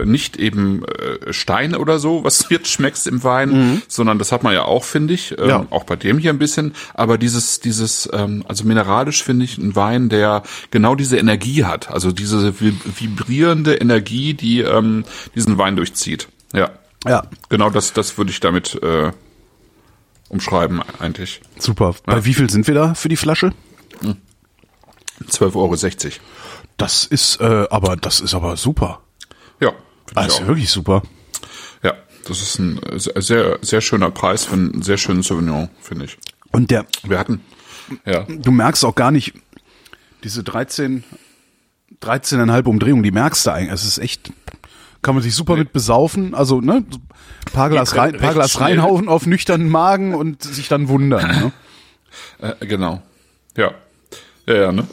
äh, nicht eben äh, Stein oder so, was du jetzt schmeckst im Wein, sondern das hat man ja auch, finde ich, ähm, Mhm. Ja. auch bei dem hier ein bisschen. Aber dieses, dieses, ähm, also mineralisch finde ich ein Wein, der genau diese Energie hat, also diese vib- vibrierende Energie, die ähm, diesen Wein durchzieht. Ja, Ja, genau das, das würde ich damit äh, umschreiben eigentlich. super. Bei wie viel sind wir da für die Flasche? 12,60 Euro. Das ist äh, aber das ist aber super. Ja, Das auch. ist wirklich super. Ja, das ist ein sehr, sehr schöner Preis für einen sehr schönen Sauvignon, finde ich. Und der Wir hatten, ja, du merkst auch gar nicht diese 13 13,5 Umdrehungen, die merkst du eigentlich. Es ist echt kann man sich super mit besaufen, also ne, paar Glas rein, paar Glas schnell. reinhauen auf nüchternen Magen und sich dann wundern. Ne? äh, genau. Ja. Ja, ja, ne?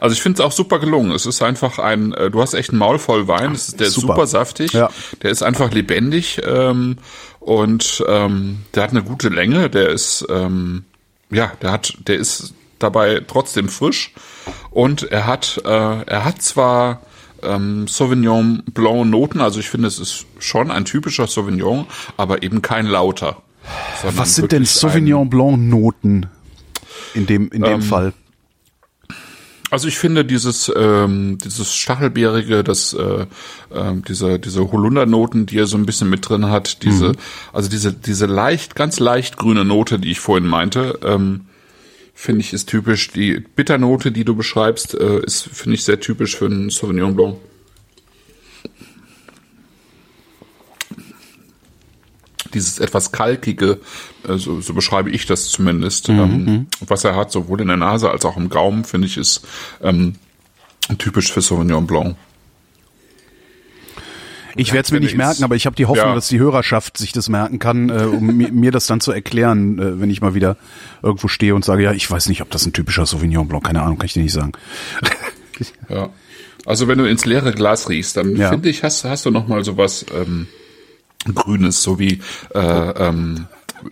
Also ich finde es auch super gelungen. Es ist einfach ein, äh, du hast echt einen Maul voll Wein. Es ist, der ist Super. super saftig. Ja. Der ist einfach lebendig ähm, und ähm, der hat eine gute Länge. Der ist, ähm, ja, der hat, der ist dabei trotzdem frisch und er hat, äh, er hat zwar ähm, Sauvignon Blanc Noten, also ich finde, es ist schon ein typischer Sauvignon, aber eben kein lauter. Was sind denn ein- Sauvignon Blanc Noten in dem in Ähm, dem Fall? Also ich finde dieses ähm, dieses stachelbeerige, das äh, ähm, diese diese Holundernoten, die er so ein bisschen mit drin hat, diese also diese diese leicht ganz leicht grüne Note, die ich vorhin meinte, ähm, finde ich ist typisch. Die Bitternote, die du beschreibst, äh, ist finde ich sehr typisch für einen Sauvignon Blanc. Dieses etwas kalkige, äh, so, so beschreibe ich das zumindest, ähm, was er hat, sowohl in der Nase als auch im Gaumen, finde ich, ist ähm, typisch für Sauvignon Blanc. Ich werde es mir nicht merken, aber ich habe die Hoffnung, Ja. dass die Hörerschaft sich das merken kann, äh, um mir, mir das dann zu erklären, äh, wenn ich mal wieder irgendwo stehe und sage, ja, ich weiß nicht, ob das ein typischer Sauvignon Blanc, keine Ahnung, kann ich dir nicht sagen. Ja. Also wenn du ins leere Glas riechst, dann Ja. finde ich, hast, hast du noch mal sowas ähm, Grünes, so wie äh, ähm,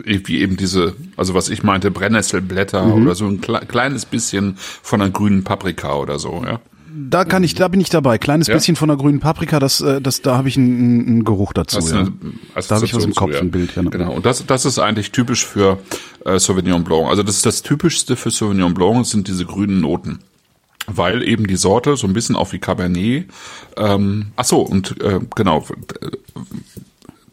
wie eben diese, also was ich meinte, Brennnesselblätter Mhm. oder so ein kle kleines bisschen von einer grünen Paprika oder so, ja. Da kann ich, da bin ich dabei. Kleines Ja? bisschen von der grünen Paprika, das, äh, das, da habe ich einen, einen Geruch dazu. Du ja. eine Da habe ich was im Assoziation Kopf, zu, ein Bild. Ja. Genau. Und das, das ist eigentlich typisch für äh, Sauvignon Blanc. Also das ist das typischste für Sauvignon Blanc sind diese grünen Noten. Weil eben die Sorte so ein bisschen auch wie Cabernet, ähm, ach so, und äh, genau, äh,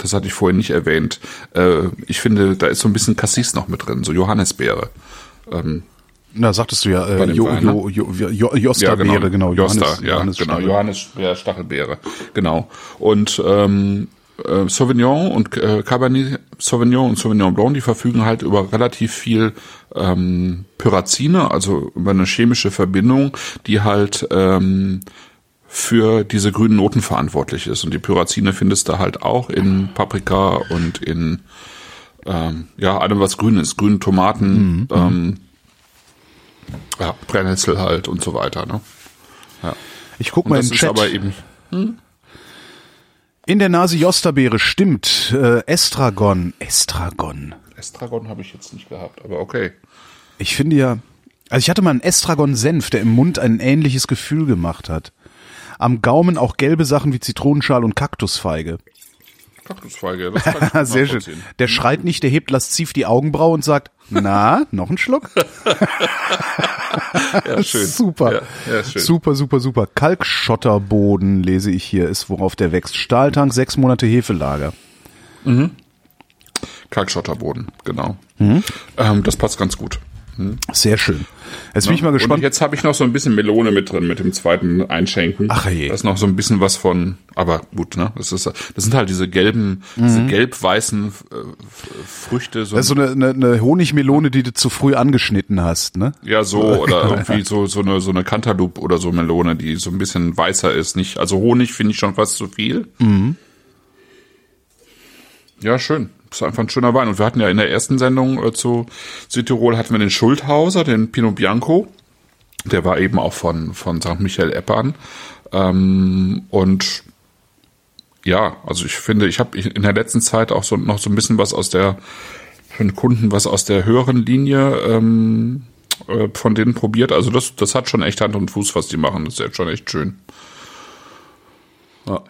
das hatte ich vorhin nicht erwähnt. Äh, ich finde, da ist so ein bisschen Cassis noch mit drin, so Johannisbeere. Ähm, Na, sagtest du ja, äh, dem jo, Wein, jo, jo, jo, ja, Josterbeere, genau. Josta, Johannes- ja, Johannes genau. Stachel. Johannisbeere, Stachelbeere, genau. Und ähm, äh, Sauvignon und äh, Cabernet Sauvignon und Sauvignon Blanc, die verfügen halt über relativ viel ähm, Pyrazine, also über eine chemische Verbindung, die halt ähm, für diese grünen Noten verantwortlich ist. Und die Pyrazine findest du halt auch in Paprika und in ähm, ja allem was grün ist, grünen Tomaten, ähm, ja, Brennnessel halt und so weiter. Ne? Ja. Ich guck mal in den Chat. aber eben In der Nase Josterbeere stimmt. Äh, Estragon. Estragon. Estragon habe ich jetzt nicht gehabt, aber okay. Ich finde ja, also ich hatte mal einen Estragon-Senf, der im Mund ein ähnliches Gefühl gemacht hat. Am Gaumen auch gelbe Sachen wie Zitronenschal und Kaktusfeige. Kaktusfeige, das kann ich Sehr schön. Der schreit nicht, der hebt lasziv die Augenbraue und sagt, na, noch ein Schluck? Ja, schön. Super. Ja, ja, schön. Super, super, super. Kalkschotterboden, lese ich hier, ist worauf der wächst. Stahltank, sechs Monate Hefelager. Kalkschotterboden, genau. Mhm. Ähm, das passt ganz gut. Sehr schön. Jetzt bin ich mal Und gespannt. jetzt habe ich noch so ein bisschen Melone mit drin mit dem zweiten Einschenken. Ach je. Da ist noch so ein bisschen was von, aber gut, ne? Das ist, das sind halt diese gelben, diese gelb-weißen äh, Früchte. So, Mhm. Das ist so eine, eine, eine Honigmelone, die du zu früh angeschnitten hast, ne? ja, so oder irgendwie so so eine so eine Cantaloupe oder so Melone, die so ein bisschen weißer ist. Nicht, also Honig finde ich schon fast zu viel. Mhm. Ja, schön. Ist einfach ein schöner Wein. Und wir hatten ja in der ersten Sendung äh, zu Südtirol hatten wir den Schulthauser, den Pinot Bianco. Der war eben auch von, von St. Michael Eppern. Ähm, und ja, also ich finde, ich habe in der letzten Zeit auch so noch so ein bisschen was aus der, den Kunden was aus der höheren Linie ähm, äh, von denen probiert. Also das, das hat schon echt Hand und Fuß, was die machen. Das ist jetzt schon echt schön.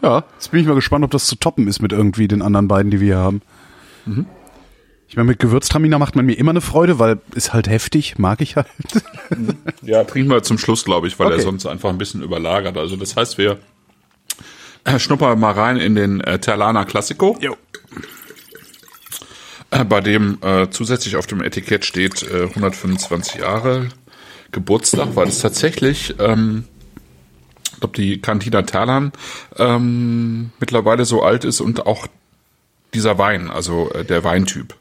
Ja. Jetzt bin ich mal gespannt, ob das zu toppen ist mit irgendwie den anderen beiden, die wir hier haben. Ich meine, mit Gewürztraminer macht man mir immer eine Freude, weil ist halt heftig, mag ich halt. Ja, trinken wir zum Schluss, glaube ich, weil Okay. er sonst einfach ein bisschen überlagert. Also das heißt, wir äh, schnuppern mal rein in den äh, Terlana Classico, Jo. äh, bei dem äh, zusätzlich auf dem Etikett steht äh, 125 Jahre Geburtstag, weil es tatsächlich, ähm, ich glaube, die Cantina Terlan ähm, mittlerweile so alt ist und auch dieser Wein, also äh, der Weintyp.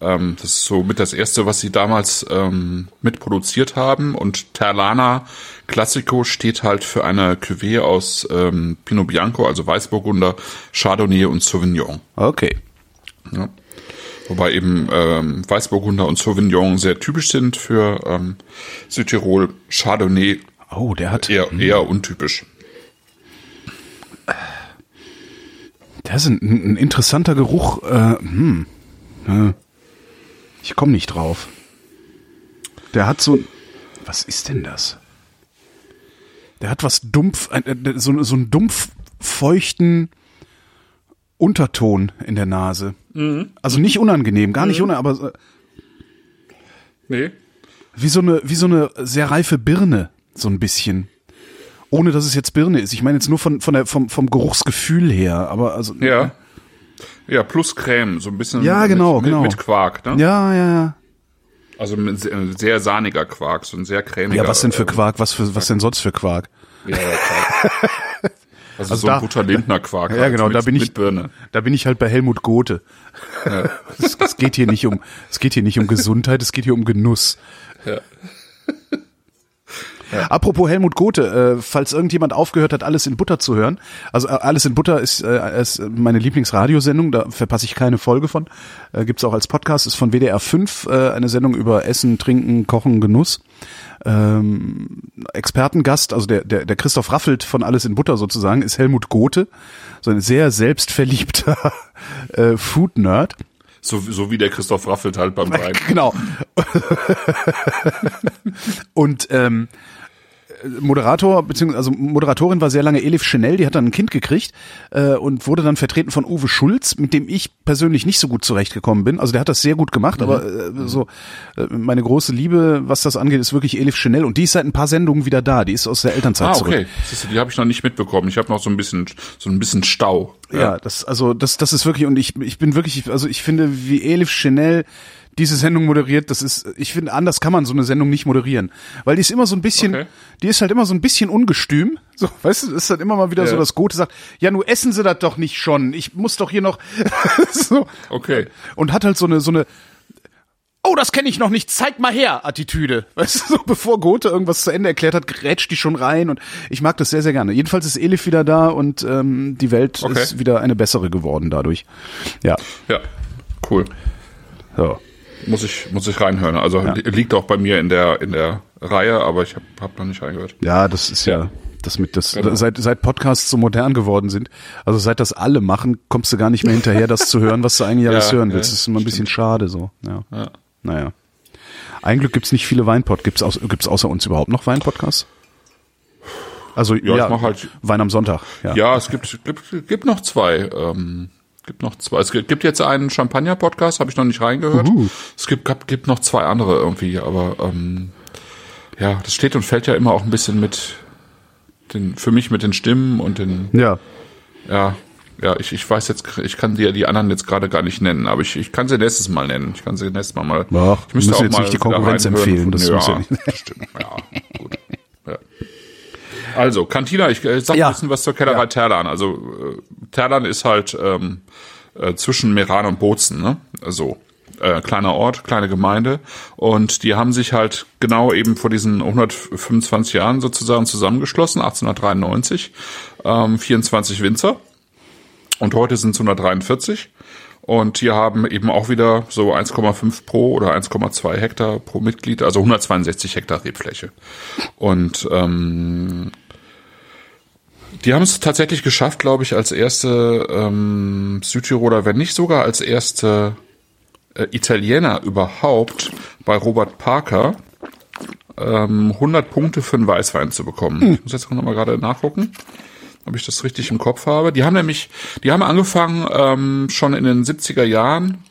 Ähm, das ist so mit das erste, was sie damals ähm, mitproduziert haben. Und Terlana Classico steht halt für eine Cuvée aus ähm, Pinot Bianco, also Weißburgunder, Chardonnay und Sauvignon. Okay. Ja. Wobei eben ähm, Weißburgunder und Sauvignon sehr typisch sind für ähm, Südtirol. Chardonnay Oh, der hat, eher, eher untypisch. Der ist ein, ein interessanter Geruch. Äh, hm. Äh, Ich komme nicht drauf. Der hat so, was ist denn das? Der hat was dumpf, äh, so, so einen dumpf feuchten Unterton in der Nase. Also nicht unangenehm, gar nicht unangenehm, aber Nee. wie so eine, wie so eine sehr reife Birne, so ein bisschen. Ohne dass es jetzt Birne ist. Ich meine jetzt nur von, von der, vom, vom Geruchsgefühl her, aber also. Ja. Ja, plus Creme, so ein bisschen Ja, genau, mit, genau. mit Quark, ne? Ja, ja, ja. Also mit sehr, sahniger Quark, so ein sehr cremiger. Ja, was denn für ähm, Quark? Was für, was denn sonst für Quark? Ja, ja, Quark. Also, so da- ein Butter-Lindner Quark. Ja, halt, genau, mit, da bin ich, Birne. da bin ich halt bei Helmut Gothe. Es, es geht hier nicht um, es geht hier nicht um Gesundheit, es geht hier um Genuss. Apropos Helmut Gothe, äh, falls irgendjemand aufgehört hat, alles in Butter zu hören. Also äh, alles in Butter ist, äh, ist meine Lieblingsradiosendung, da verpasse ich keine Folge von. Äh, gibt's auch als Podcast, ist von WDR 5 äh, eine Sendung über Essen, Trinken, Kochen, Genuss. Ähm, Expertengast, also der, der, der Christoph Raffelt von Alles in Butter sozusagen, ist Helmut Gothe, so ein sehr selbstverliebter äh, Food-Nerd. So, so wie der Christoph Raffelt halt beim Wein. Genau. und ähm, Moderator, beziehungsweise also Moderatorin war sehr lange Elif Chanel, die hat dann ein Kind gekriegt äh, und wurde dann vertreten von Uwe Schulz, mit dem ich persönlich nicht so gut zurechtgekommen bin. Also der hat das sehr gut gemacht, mhm. aber äh, so äh, meine große Liebe, was das angeht, ist wirklich Elif Chanel und die ist seit ein paar Sendungen wieder da. Die ist aus der Elternzeit ah, zurück. okay. Siehst du, die habe ich noch nicht mitbekommen. Ich habe noch so ein bisschen so ein bisschen Stau. Ja. ja, das also das das ist wirklich und ich ich bin wirklich also ich finde wie Elif Chanel diese Sendung moderiert, das ist, ich finde, anders kann man so eine Sendung nicht moderieren. Weil die ist immer so ein bisschen, okay. die ist halt immer so ein bisschen ungestüm. So, weißt du, das ist halt immer mal wieder ja. so, dass Gute sagt, ja, nur essen sie das doch nicht schon. Ich muss doch hier noch, so. Okay. Und hat halt so eine, so eine, oh, das kenne ich noch nicht, zeig mal her, Attitüde. Weißt du, so bevor Gothe irgendwas zu Ende erklärt hat, grätscht die schon rein und ich mag das sehr, sehr gerne. Jedenfalls ist Elif wieder da und ähm, die Welt okay. ist wieder eine bessere geworden dadurch. Ja. Ja, cool. So. Muss ich, muss ich reinhören. Also ja. liegt auch bei mir in der, in der Reihe, aber ich habe hab noch nicht reingehört. Ja, das ist ja, das mit das genau. seit seit Podcasts so modern geworden sind. Also seit das alle machen, kommst du gar nicht mehr hinterher, das zu hören, was du eigentlich alles ja, hören willst. Ja, das ist immer ein bisschen schade so. Ja. ja. Naja. Ein Glück gibt's nicht viele Weinpod. Gibt's, aus, gibt's außer uns überhaupt noch Weinpodcasts? Also ja, ja, ich mach halt Wein am Sonntag. Ja, ja es gibt, gibt, gibt noch zwei. Ähm, gibt noch zwei. Es gibt jetzt einen Champagner-Podcast, habe ich noch nicht reingehört. Uh. Es gibt, gibt, gibt noch zwei andere irgendwie, aber ähm, ja, das steht und fällt ja immer auch ein bisschen mit den, für mich mit den Stimmen und den. Ja. Ja, ja, ich, ich weiß jetzt, ich kann dir die anderen jetzt gerade gar nicht nennen, aber ich, ich kann sie nächstes Mal nennen. Ich kann sie nächstes Mal mal. Ach, ich müsste auch jetzt mal nicht die Konkurrenz empfehlen. Das ja, ja nicht. stimmt. Ja, gut. Ja. Also, Cantina, ich äh, sag ja. ein bisschen was zur Kellerei ja. Terlan. Also, äh, Terlan ist halt ähm, äh, zwischen Meran und Bozen, ne? So. Äh, kleiner Ort, kleine Gemeinde. Und die haben sich halt genau eben vor diesen 125 Jahren sozusagen zusammengeschlossen, 1893. Ähm, 24 Winzer. Und heute sind es 143. Und hier haben eben auch wieder so 1,5 pro oder 1,2 Hektar pro Mitglied, also 162 Hektar Rebfläche. Und ähm, die haben es tatsächlich geschafft, glaube ich, als erste ähm, Südtiroler, wenn nicht sogar als erste äh, Italiener überhaupt bei Robert Parker ähm, 100 Punkte für einen Weißwein zu bekommen. Hm. Ich muss jetzt noch mal gerade nachgucken, ob ich das richtig im Kopf habe. Die haben nämlich, die haben angefangen ähm, schon in den 70er Jahren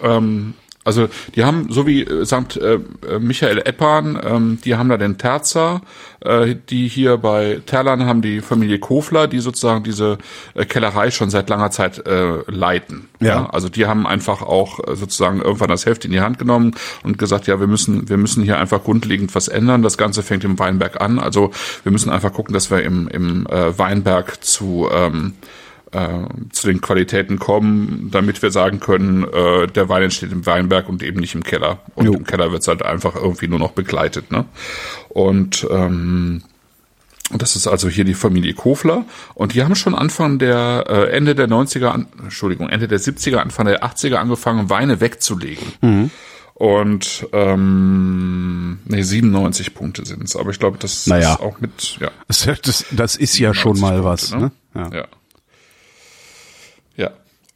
ähm, also die haben, so wie äh, sagt äh, Michael Eppan, ähm, die haben da den Terzer, äh, die hier bei Terlan haben die Familie Kofler, die sozusagen diese äh, Kellerei schon seit langer Zeit äh, leiten. Ja. ja. Also die haben einfach auch äh, sozusagen irgendwann das Heft in die Hand genommen und gesagt, ja, wir müssen, wir müssen hier einfach grundlegend was ändern. Das Ganze fängt im Weinberg an. Also wir müssen einfach gucken, dass wir im, im äh, Weinberg zu ähm, äh, zu den Qualitäten kommen, damit wir sagen können, äh, der Wein entsteht im Weinberg und eben nicht im Keller. Und jo. im Keller wird es halt einfach irgendwie nur noch begleitet. Ne? Und ähm, das ist also hier die Familie Kofler und die haben schon Anfang der äh, Ende der 90er, an, Entschuldigung, Ende der 70er, Anfang der 80er angefangen, Weine wegzulegen. Mhm. Und ähm, nee, 97 Punkte sind es, aber ich glaube, das naja. ist auch mit, ja. Das, das, das ist ja schon mal Punkte, was, ne? ne? Ja. ja.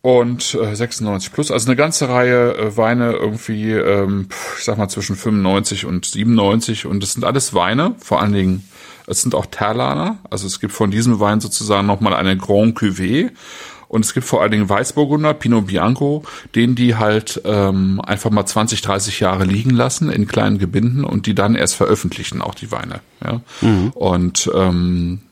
Und äh, 96 plus, also eine ganze Reihe äh, Weine irgendwie, ähm, ich sag mal zwischen 95 und 97 und das sind alles Weine, vor allen Dingen, es sind auch Terlaner, also es gibt von diesem Wein sozusagen nochmal eine Grand Cuvée und es gibt vor allen Dingen Weißburgunder, Pinot Bianco, den die halt ähm, einfach mal 20, 30 Jahre liegen lassen in kleinen Gebinden und die dann erst veröffentlichen, auch die Weine. Ja? Mhm. Und ähm,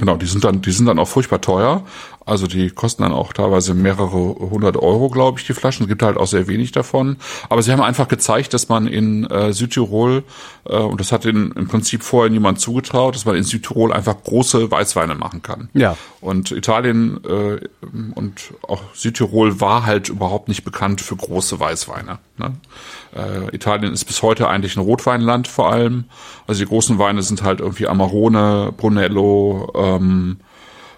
Genau, die sind dann, die sind dann auch furchtbar teuer. Also die kosten dann auch teilweise mehrere hundert Euro, glaube ich, die Flaschen. Es gibt halt auch sehr wenig davon. Aber sie haben einfach gezeigt, dass man in äh, Südtirol, äh, und das hat in, im Prinzip vorher niemand zugetraut, dass man in Südtirol einfach große Weißweine machen kann. Ja. Und Italien äh, und auch Südtirol war halt überhaupt nicht bekannt für große Weißweine. Ne? Äh, Italien ist bis heute eigentlich ein Rotweinland vor allem. Also die großen Weine sind halt irgendwie Amarone, Brunello, ähm,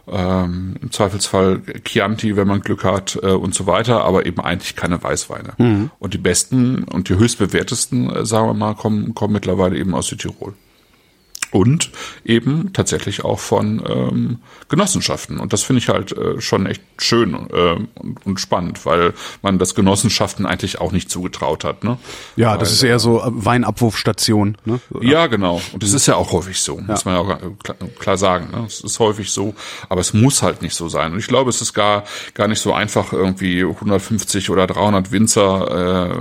ähm, im Zweifelsfall Chianti, wenn man Glück hat äh, und so weiter, aber eben eigentlich keine Weißweine. Mhm. Und die besten und die höchstbewertesten, äh, sagen wir mal, kommen, kommen mittlerweile eben aus Südtirol und eben tatsächlich auch von ähm, Genossenschaften. Und das finde ich halt äh, schon echt schön äh, und, und spannend, weil man das Genossenschaften eigentlich auch nicht zugetraut hat. Ne? Ja, weil, das ist eher so äh, Weinabwurfstation. Ne? Ja, genau. Und das ist ja auch häufig so, muss man ja auch klar, klar sagen. Ne? Es ist häufig so, aber es muss halt nicht so sein. Und ich glaube, es ist gar gar nicht so einfach, irgendwie 150 oder 300 Winzer, äh,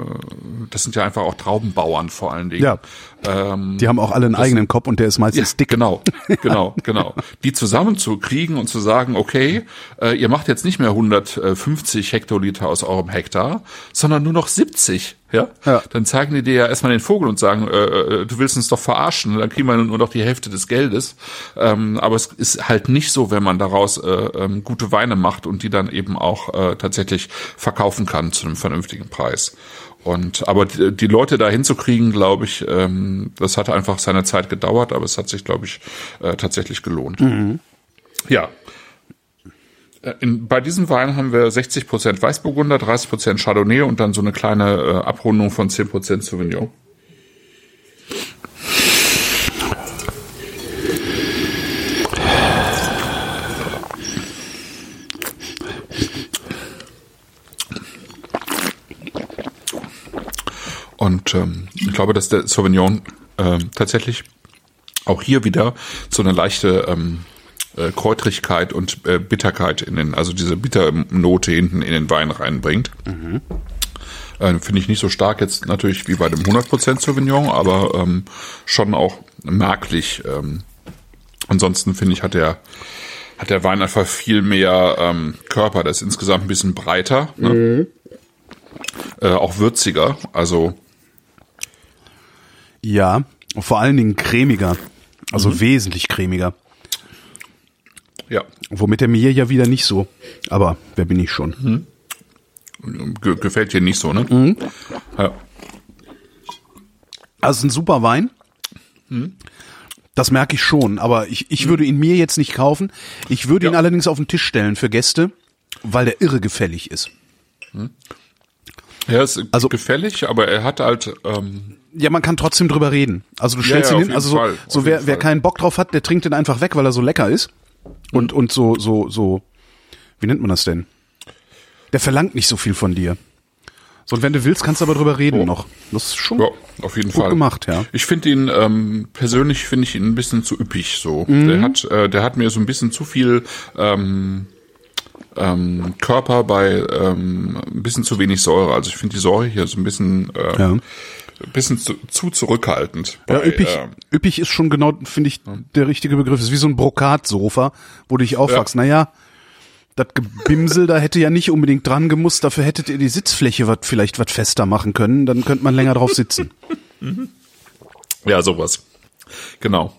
das sind ja einfach auch Traubenbauern vor allen Dingen. Ja. Ähm, die haben auch alle einen eigenen Kopf und der ist meistens ja, dick. Genau, genau, genau. Die zusammenzukriegen und zu sagen, okay, äh, ihr macht jetzt nicht mehr 150 Hektoliter aus eurem Hektar, sondern nur noch 70. Ja? ja. Dann zeigen die dir ja erstmal den Vogel und sagen, äh, äh, du willst uns doch verarschen, dann kriegen wir nur noch die Hälfte des Geldes. Ähm, aber es ist halt nicht so, wenn man daraus äh, ähm, gute Weine macht und die dann eben auch äh, tatsächlich verkaufen kann zu einem vernünftigen Preis. Und aber die, die Leute da hinzukriegen, glaube ich, ähm, das hat einfach seine Zeit gedauert, aber es hat sich, glaube ich, äh, tatsächlich gelohnt. Mhm. Ja. Äh, in, bei diesem Wein haben wir 60% Weißburgunder, 30% Chardonnay und dann so eine kleine äh, Abrundung von 10% Sauvignon. Und ähm, ich glaube, dass der Sauvignon äh, tatsächlich auch hier wieder so eine leichte ähm, äh, Kräutrigkeit und äh, Bitterkeit in den, also diese Bitternote hinten in den Wein reinbringt. Mhm. Äh, Finde ich nicht so stark jetzt natürlich wie bei dem 100% Sauvignon, aber ähm, schon auch merklich. Ähm, ansonsten finde ich, hat der hat der Wein einfach viel mehr ähm, Körper. Der ist insgesamt ein bisschen breiter, ne? mhm. äh, auch würziger. Also ja, vor allen Dingen cremiger. Also mhm. wesentlich cremiger. Ja. Womit er mir ja wieder nicht so. Aber wer bin ich schon? Mhm. Ge gefällt dir nicht so, ne? Mhm. Ja. Also ein super Wein. Mhm. Das merke ich schon, aber ich, ich würde ihn mir jetzt nicht kaufen. Ich würde ja. ihn allerdings auf den Tisch stellen für Gäste, weil der irre gefällig ist. Mhm. Er ist also, gefällig, aber er hat halt ähm, ja, man kann trotzdem drüber reden. Also du stellst ja, ja, ihn hin, also so, Fall, so wer, wer keinen Bock drauf hat, der trinkt den einfach weg, weil er so lecker ist. Und, und so, so, so, wie nennt man das denn? Der verlangt nicht so viel von dir. So, und wenn du willst, kannst du aber drüber reden oh. noch. Das ist schon ja, auf jeden gut Fall. gemacht, ja. Ich finde ihn, ähm, persönlich finde ich ihn ein bisschen zu üppig so. Mhm. Der hat, äh, der hat mir so ein bisschen zu viel, ähm, ähm, Körper bei ähm, ein bisschen zu wenig Säure. Also ich finde die Säure hier so ein bisschen äh, ja bisschen zu, zu zurückhaltend. Ja, bei, üppig, äh, üppig ist schon genau, finde ich, der richtige Begriff. Es ist wie so ein Brokatsofa, wo du dich aufwachst. Ja. Naja, das Gebimsel da hätte ja nicht unbedingt dran gemusst, dafür hättet ihr die Sitzfläche wat, vielleicht was fester machen können, dann könnte man länger drauf sitzen. ja, sowas. Genau.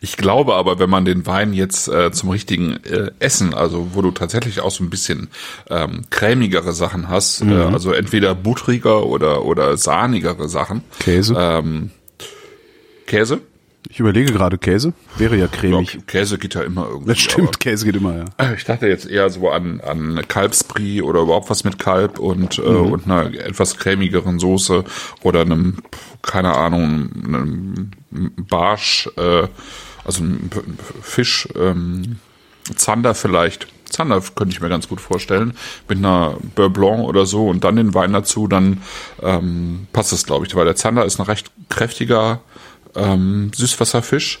Ich glaube aber, wenn man den Wein jetzt äh, zum richtigen äh, Essen, also wo du tatsächlich auch so ein bisschen ähm, cremigere Sachen hast, äh, mhm. äh, also entweder buttriger oder oder sahnigere Sachen. Käse. Ähm, Käse? Ich überlege gerade Käse. Wäre ja cremig. Ja, Käse geht ja immer irgendwie. Das stimmt, aber, Käse geht immer, ja. Äh, ich dachte jetzt eher so an, an Kalbsbrie oder überhaupt was mit Kalb und, äh, mhm. äh, und einer etwas cremigeren Soße oder einem, keine Ahnung, einem Barsch, äh, also ein Fisch, ähm, Zander vielleicht. Zander könnte ich mir ganz gut vorstellen. Mit einer Beurre Blanc oder so und dann den Wein dazu, dann ähm, passt es, glaube ich. Weil der Zander ist ein recht kräftiger ähm, Süßwasserfisch.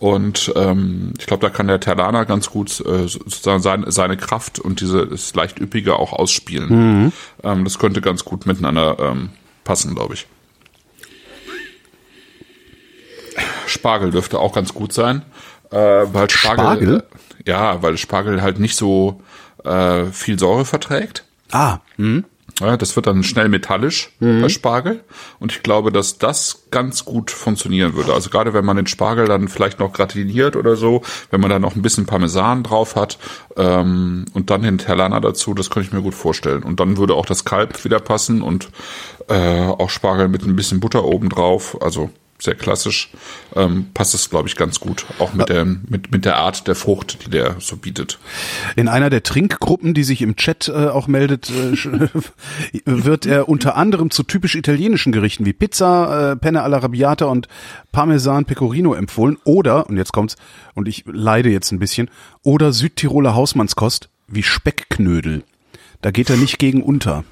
Und ähm, ich glaube, da kann der Terlana ganz gut äh, sozusagen seine, seine Kraft und diese das leicht üppige auch ausspielen. Mhm. Ähm, das könnte ganz gut miteinander ähm, passen, glaube ich. Spargel dürfte auch ganz gut sein. Äh, weil Spargel, Spargel? Äh, ja, weil Spargel halt nicht so äh, viel Säure verträgt. Ah, hm. Ja, das wird dann schnell metallisch bei Spargel. Und ich glaube, dass das ganz gut funktionieren würde. Also gerade wenn man den Spargel dann vielleicht noch gratiniert oder so, wenn man da noch ein bisschen Parmesan drauf hat ähm, und dann den Terlana dazu, das könnte ich mir gut vorstellen. Und dann würde auch das Kalb wieder passen und äh, auch Spargel mit ein bisschen Butter oben drauf. Also sehr klassisch, ähm, passt es, glaube ich, ganz gut. Auch mit der, mit, mit der Art der Frucht, die der so bietet. In einer der Trinkgruppen, die sich im Chat äh, auch meldet, äh, wird er unter anderem zu typisch italienischen Gerichten wie Pizza, äh, Penne alla Rabbiata und Parmesan Pecorino empfohlen oder, und jetzt kommt's, und ich leide jetzt ein bisschen, oder Südtiroler Hausmannskost wie Speckknödel. Da geht er nicht gegen unter.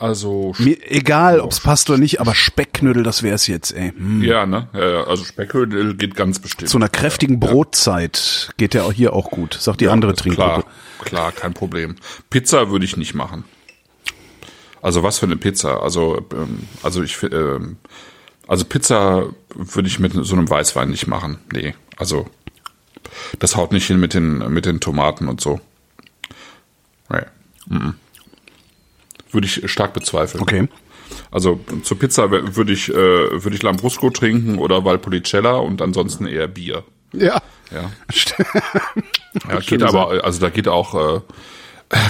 Also Mir egal, ob's passt oder nicht, aber Speckknödel, das wär's jetzt, ey. Hm. ja, ne? Ja, ja, also Speckhödel geht ganz bestimmt. Zu einer kräftigen Brotzeit geht der auch hier auch gut, sagt die andere ist Trinkgruppe. Klar, klar, kein Problem. Pizza würde ich nicht machen. Also was für eine Pizza? Also ähm, also ich ähm, also Pizza würde ich mit so einem Weißwein nicht machen. Nee, also das haut nicht hin mit den mit den Tomaten und so. Nee. Mhm. Würde ich stark bezweifeln. Okay. Also zur Pizza würde ich äh, würde ich Lambrusco trinken oder Valpolicella und ansonsten eher Bier. Ja. Ja. Ja, geht aber, also da geht auch, äh,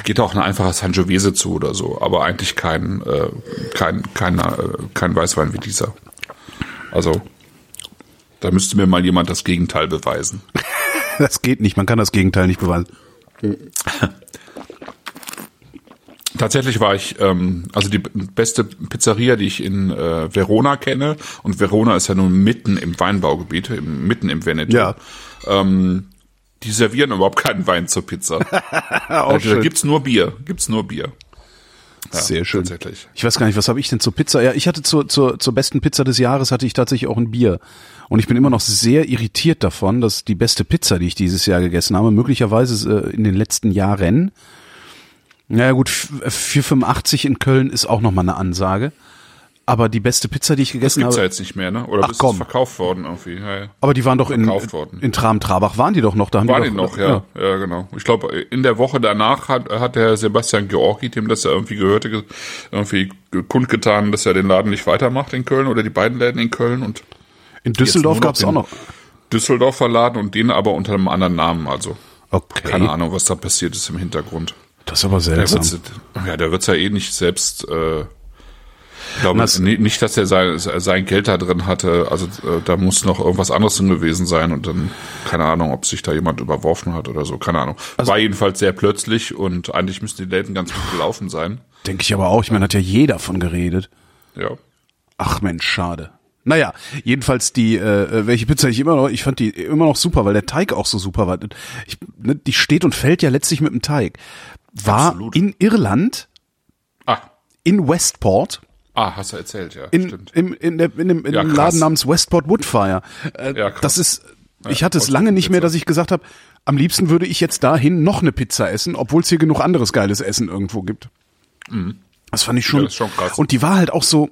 geht auch ein einfacher Sangiovese zu oder so, aber eigentlich kein, äh, kein, kein, äh, kein Weißwein wie dieser. Also, da müsste mir mal jemand das Gegenteil beweisen. Das geht nicht, man kann das Gegenteil nicht beweisen. Tatsächlich war ich, ähm, also die beste Pizzeria, die ich in äh, Verona kenne, und Verona ist ja nun mitten im Weinbaugebiet, im, mitten im Veneto. Ja. Ähm, die servieren überhaupt keinen Wein zur Pizza. Also, da gibt's nur Bier, gibt's nur Bier. Ja, Sehr schön. Tatsächlich. Ich weiß gar nicht, was habe ich denn zur Pizza? Ja, ich hatte zur, zur, zur besten Pizza des Jahres hatte ich tatsächlich auch ein Bier. Und ich bin immer noch sehr irritiert davon, dass die beste Pizza, die ich dieses Jahr gegessen habe, möglicherweise äh, in den letzten Jahren, naja gut, f- 4,85 in Köln ist auch nochmal eine Ansage. Aber die beste Pizza, die ich Das gegessen gibt's ja habe, jetzt nicht mehr, ne? Oder Ach, ist komm. verkauft worden irgendwie? Ja, ja. aber die waren doch in, in Tram-Trabach, waren die doch noch. Da haben War die die doch, noch, ja. ja. genau. Ich glaube, in der Woche danach hat, hat der Sebastian Georgi, dem das ja irgendwie gehörte, ge- irgendwie kundgetan, dass er den Laden nicht weitermacht in Köln oder die beiden Läden in Köln und In Düsseldorf gab's auch noch. Düsseldorfer Laden und den aber unter einem anderen Namen. Also Okay. keine Ahnung, was da passiert ist im Hintergrund. Das ist aber Der seltsam. wird's, ja, der wird's ja eh nicht selbst. Äh, ich glaube Das- nicht, dass er sein, sein Geld da drin hatte. Also äh, da muss noch irgendwas anderes drin gewesen sein und dann keine Ahnung, ob sich da jemand überworfen hat oder so. Keine Ahnung. Also War jedenfalls sehr plötzlich und eigentlich müssten die Läden ganz gut gelaufen sein. Denke ich aber auch. Ich meine, hat ja jeder von geredet. Ja. Ach Mensch, schade. Naja, jedenfalls die, äh, welche Pizza ich immer noch, ich fand die immer noch super, weil der Teig auch so super war. Ich, ne, die steht und fällt ja letztlich mit dem Teig. War Absolut. in Irland, Ah, in Westport, ah, hast du erzählt, ja. in, stimmt. im, in, der, in dem, in Ja, krass. Laden namens Westport Woodfire. Äh, Ja, krass. das ist, ich Ja, hatte es Westport lange nicht mehr, dass ich gesagt habe, am liebsten würde ich jetzt dahin noch eine Pizza essen, obwohl es hier genug anderes geiles Essen irgendwo gibt. Das fand ich schon. Mhm. Ja, schon krass. Und die war halt auch so,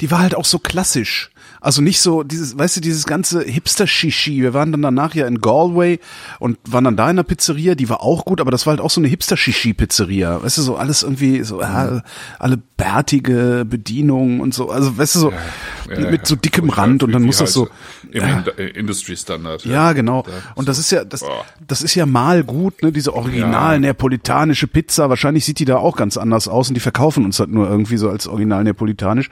die war halt auch so klassisch. Also nicht so dieses, weißt du, dieses ganze Hipster-Shishi. Wir waren dann danach ja in Galway und waren dann da in der Pizzeria, die war auch gut, aber das war halt auch so eine Hipster-Shishi-Pizzeria. Weißt du, so alles irgendwie, so, ja, alle bärtige Bedienungen und so. Also, weißt du, so, Ja, mit so ja. dickem Wie Rand und dann muss das so, Im äh, Industry Standard. ja, genau. Und das ist ja, das, das ist ja mal gut, ne, diese original Ja. neapolitanische Pizza. Wahrscheinlich sieht die da auch ganz anders aus und die verkaufen uns halt nur irgendwie so als original neapolitanisch.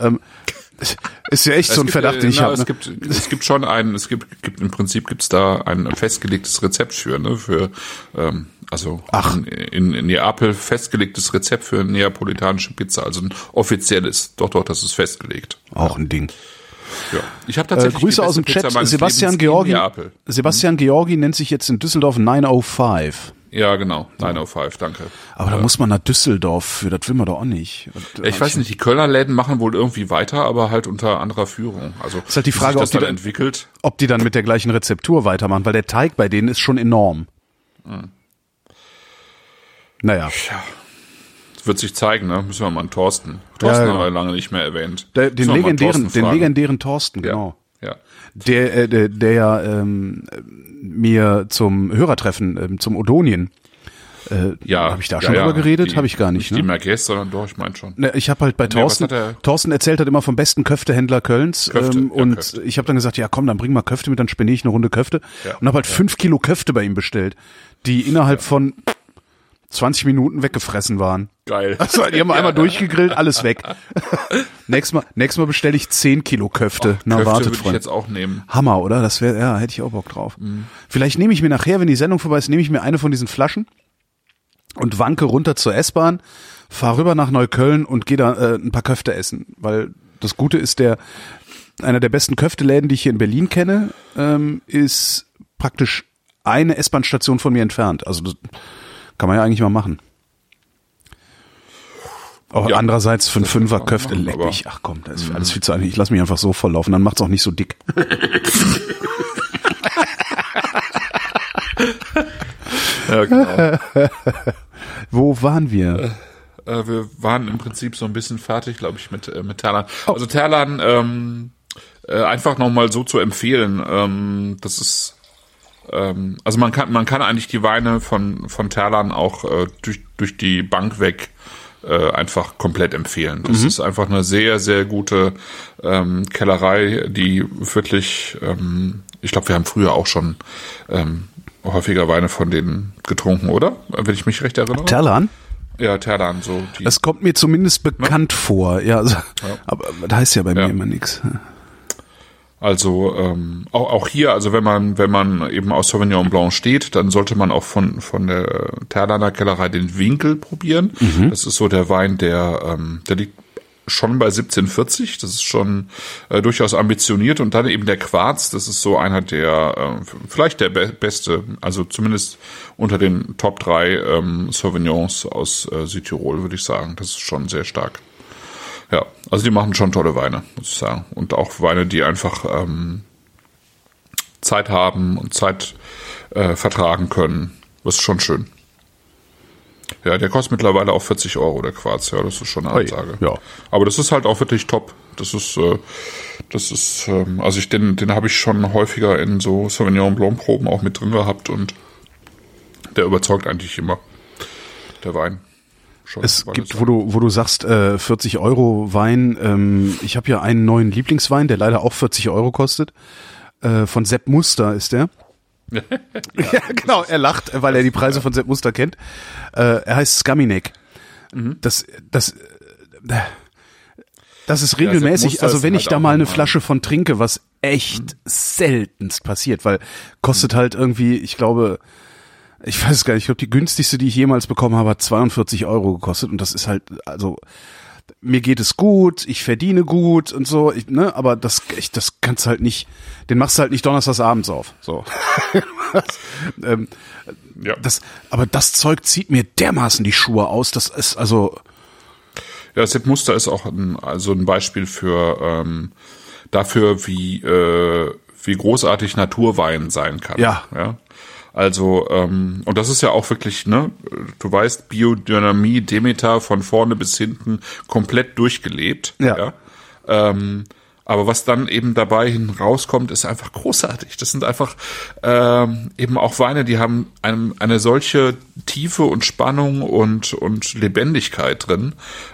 Ähm, ist ja echt Es so ein gibt, Verdacht, äh, den ich na, habe. Es Ne? gibt, es gibt schon einen, es gibt, gibt im Prinzip gibt's da ein festgelegtes Rezept für, ne, für, ähm, also Ach. In, in, Neapel festgelegtes Rezept für neapolitanische Pizza, also ein offizielles. Doch, doch, das ist festgelegt. Auch ein Ding. Ja. Ich habe Äh, tatsächlich die Grüße aus dem Chat. Sebastian Lebens Georgi. Sebastian Georgi nennt sich jetzt in Düsseldorf 905. Ja, genau. 905, danke. Aber da muss man nach Düsseldorf für, das will man doch auch nicht. Und, äh, Ich weiß nicht, die Kölner Läden machen wohl irgendwie weiter, aber halt unter anderer Führung. Also Ist halt die Frage, das ob die dann da- entwickelt. Ob die dann mit der gleichen Rezeptur weitermachen, weil der Teig bei denen ist schon enorm. Hm. Naja. Das wird sich zeigen, ne? Müssen wir mal einen Thorsten. Thorsten Ja, haben genau. wir lange nicht mehr erwähnt. Der, den legendären, Thorsten den legendären Thorsten, Ja. genau. Ja. Der, äh, der, der ja ähm, mir zum Hörertreffen, ähm, zum Odonien, äh, Ja. habe ich da ja, schon ja. drüber geredet? Die- Habe ich gar nicht. Nicht die ne? Merguez, sondern doch, ich meine schon. Ne, ich habe halt bei Thorsten, er- Thorsten erzählt hat immer vom besten Köftehändler Kölns Köfte, ähm, ja, und Köfte. ich habe dann gesagt, ja komm, dann bring mal Köfte mit, dann spende ich eine Runde Köfte Ja, und habe halt fünf Kilo Köfte bei ihm bestellt, die innerhalb von 20 Minuten weggefressen waren. Geil. Also, die haben einmal durchgegrillt, alles weg. nächstes Mal, nächstes Mal bestelle ich 10 Kilo Köfte. Na, Köfte wartet, würde ich Freund. jetzt auch nehmen. Hammer, oder? Das wäre, ja, hätte ich auch Bock drauf. Mhm. Vielleicht nehme ich mir nachher, wenn die Sendung vorbei ist, nehme ich mir eine von diesen Flaschen und wanke runter zur S-Bahn, fahr rüber nach Neukölln und gehe da äh, ein paar Köfte essen. Weil das Gute ist, der einer der besten Köfteläden, die ich hier in Berlin kenne, ähm, ist praktisch eine S-Bahn-Station von mir entfernt. Also kann man ja eigentlich mal machen. Auch Ja, andererseits für einen Fünfer Köfte leck Mhm. mich. Ach komm, das ist alles viel zu einfach. Ich lass mich einfach so volllaufen, dann macht's auch nicht so dick. Ja, genau. Wo waren wir? äh, wir waren im Prinzip so ein bisschen fertig, glaube ich, mit, äh, mit Terlan. Oh. Also Terlan ähm, äh, einfach nochmal so zu empfehlen. Ähm, das ist ähm, also man kann man kann eigentlich die Weine von von Terlan auch äh, durch durch die Bank weg äh, einfach komplett empfehlen. Das ist einfach eine sehr sehr gute ähm, Kellerei, die wirklich ähm, ich glaube wir haben früher auch schon ähm, häufiger Weine von denen getrunken, oder? Wenn ich mich recht erinnere. Terlan? ja, Terlan so die Das kommt mir zumindest bekannt vor. Ja, also, aber das heißt ja bei Ja. mir immer nichts. Also ähm, auch, auch hier, also wenn man wenn man eben aus Sauvignon Blanc steht, dann sollte man auch von von der Terlaner Kellerei den Winkel probieren. Das ist so der Wein, der ähm, der liegt schon bei 1740. Das ist schon äh, durchaus ambitioniert und dann eben der Quarz. Das ist so einer der äh, vielleicht der be beste, also zumindest unter den Top drei ähm, Sauvignons aus äh, Südtirol würde ich sagen. Das ist schon sehr stark. Ja, also die machen schon tolle Weine, muss ich sagen. Und auch Weine, die einfach ähm, Zeit haben und Zeit äh, vertragen können. Das ist schon schön. Ja, der kostet mittlerweile auch 40 Euro, der Quarz. Ja, das ist schon eine Ansage. ja. Aber das ist halt auch wirklich top. Das ist, äh, das ist, ähm, also ich den, den habe ich schon häufiger in so Sauvignon Blanc Proben auch mit drin gehabt und der überzeugt eigentlich immer. Der Wein. Schon, Es gibt, wo du, wo du sagst, äh, 40 Euro Wein. Ähm, ich habe ja einen neuen Lieblingswein, der leider auch 40 Euro kostet. Äh, von Sepp Muster ist der. ja, genau. Er lacht, weil er die Preise von Sepp Muster kennt. Äh, er heißt Skaminek. Mhm. Das, das, äh, das ist regelmäßig. Muster also wenn halt ich da auch mal eine Flasche von trinke, was echt seltenst passiert, weil kostet halt irgendwie, ich glaube, ich weiß gar nicht, ich glaube, die günstigste, die ich jemals bekommen habe, hat 42 Euro gekostet und das ist halt, also mir geht es gut, ich verdiene gut und so, ich, ne, aber das, ich, das kannst halt nicht, den machst du halt nicht donnerstags abends auf, so. ähm, ja. das, aber das Zeug zieht mir dermaßen die Schuhe aus, das ist also, Ja, Sepp Muster ist auch ein, also ein Beispiel für ähm, dafür, wie äh, wie großartig Naturwein sein kann. Ja. ja? Also ähm, und das ist ja auch wirklich, ne? Du weißt, Biodynamie, Demeter von vorne bis hinten komplett durchgelebt. Ja. Ähm, aber was dann eben dabei hin rauskommt, ist einfach großartig. Das sind einfach ähm, eben auch Weine, die haben einem, eine solche Tiefe und Spannung und, und Lebendigkeit drin.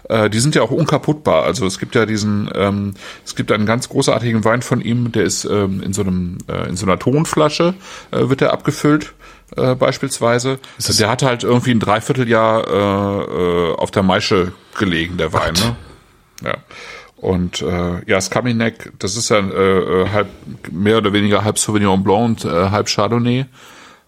Äh, die sind ja auch unkaputtbar. Also es gibt ja diesen, ähm, es gibt einen ganz großartigen Wein von ihm, der ist ähm, in so einem, äh, in so einer Tonflasche äh, wird er abgefüllt. Äh, beispielsweise. Der hat halt irgendwie ein Dreivierteljahr äh, äh, auf der Maische gelegen, der Wein. Ne? Ja. Und äh, ja, Skaminek, das ist ja äh, äh, halb mehr oder weniger halb Sauvignon Blanc und äh, halb Chardonnay.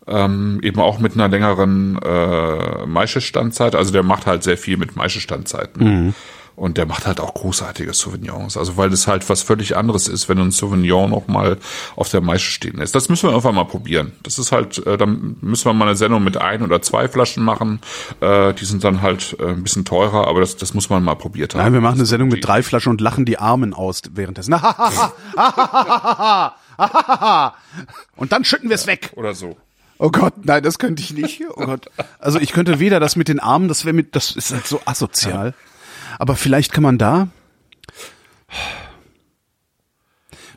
Ähm, eben auch mit einer längeren äh, Maischestandzeit. Also der macht halt sehr viel mit Maischestandzzeiten. Und der macht halt auch großartige Sauvignons. Also weil das halt was völlig anderes ist, wenn ein Sauvignon noch mal auf der Maische stehen lässt. Das müssen wir einfach mal probieren. Das ist halt, äh, dann müssen wir mal eine Sendung mit ein oder zwei Flaschen machen. Äh, die sind dann halt äh, ein bisschen teurer, aber das, das muss man mal probiert haben. nein, wir machen eine Sendung mit drei Flaschen und lachen die Armen aus währenddessen. und dann schütten wir es weg. Oder so. Oh Gott, nein, das könnte ich nicht. Oh Gott. Also ich könnte weder das mit den Armen, das wäre mit, das ist halt so asozial. Aber vielleicht kann man da,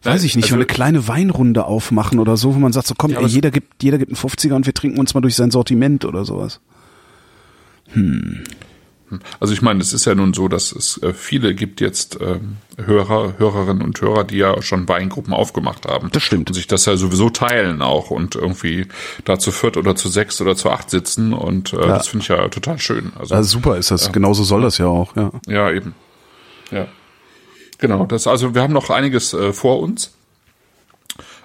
weiß ich nicht, also- so eine kleine Weinrunde aufmachen oder so, wo man sagt, so komm, Ja, ey, jeder gibt, jeder gibt einen 50er und wir trinken uns mal durch sein Sortiment oder sowas. Also ich meine, es ist ja nun so, dass es äh, viele gibt jetzt ähm, Hörer, Hörerinnen und Hörer, die ja schon Weingruppen aufgemacht haben. Das stimmt. Und sich das ja sowieso teilen auch und irgendwie da zu viert oder zu sechs oder zu acht sitzen und äh, das finde ich ja total schön. Also, Also super ist das, genauso soll das ja auch, ja. ja, eben. Ja. Genau, das, also wir haben noch einiges äh, vor uns.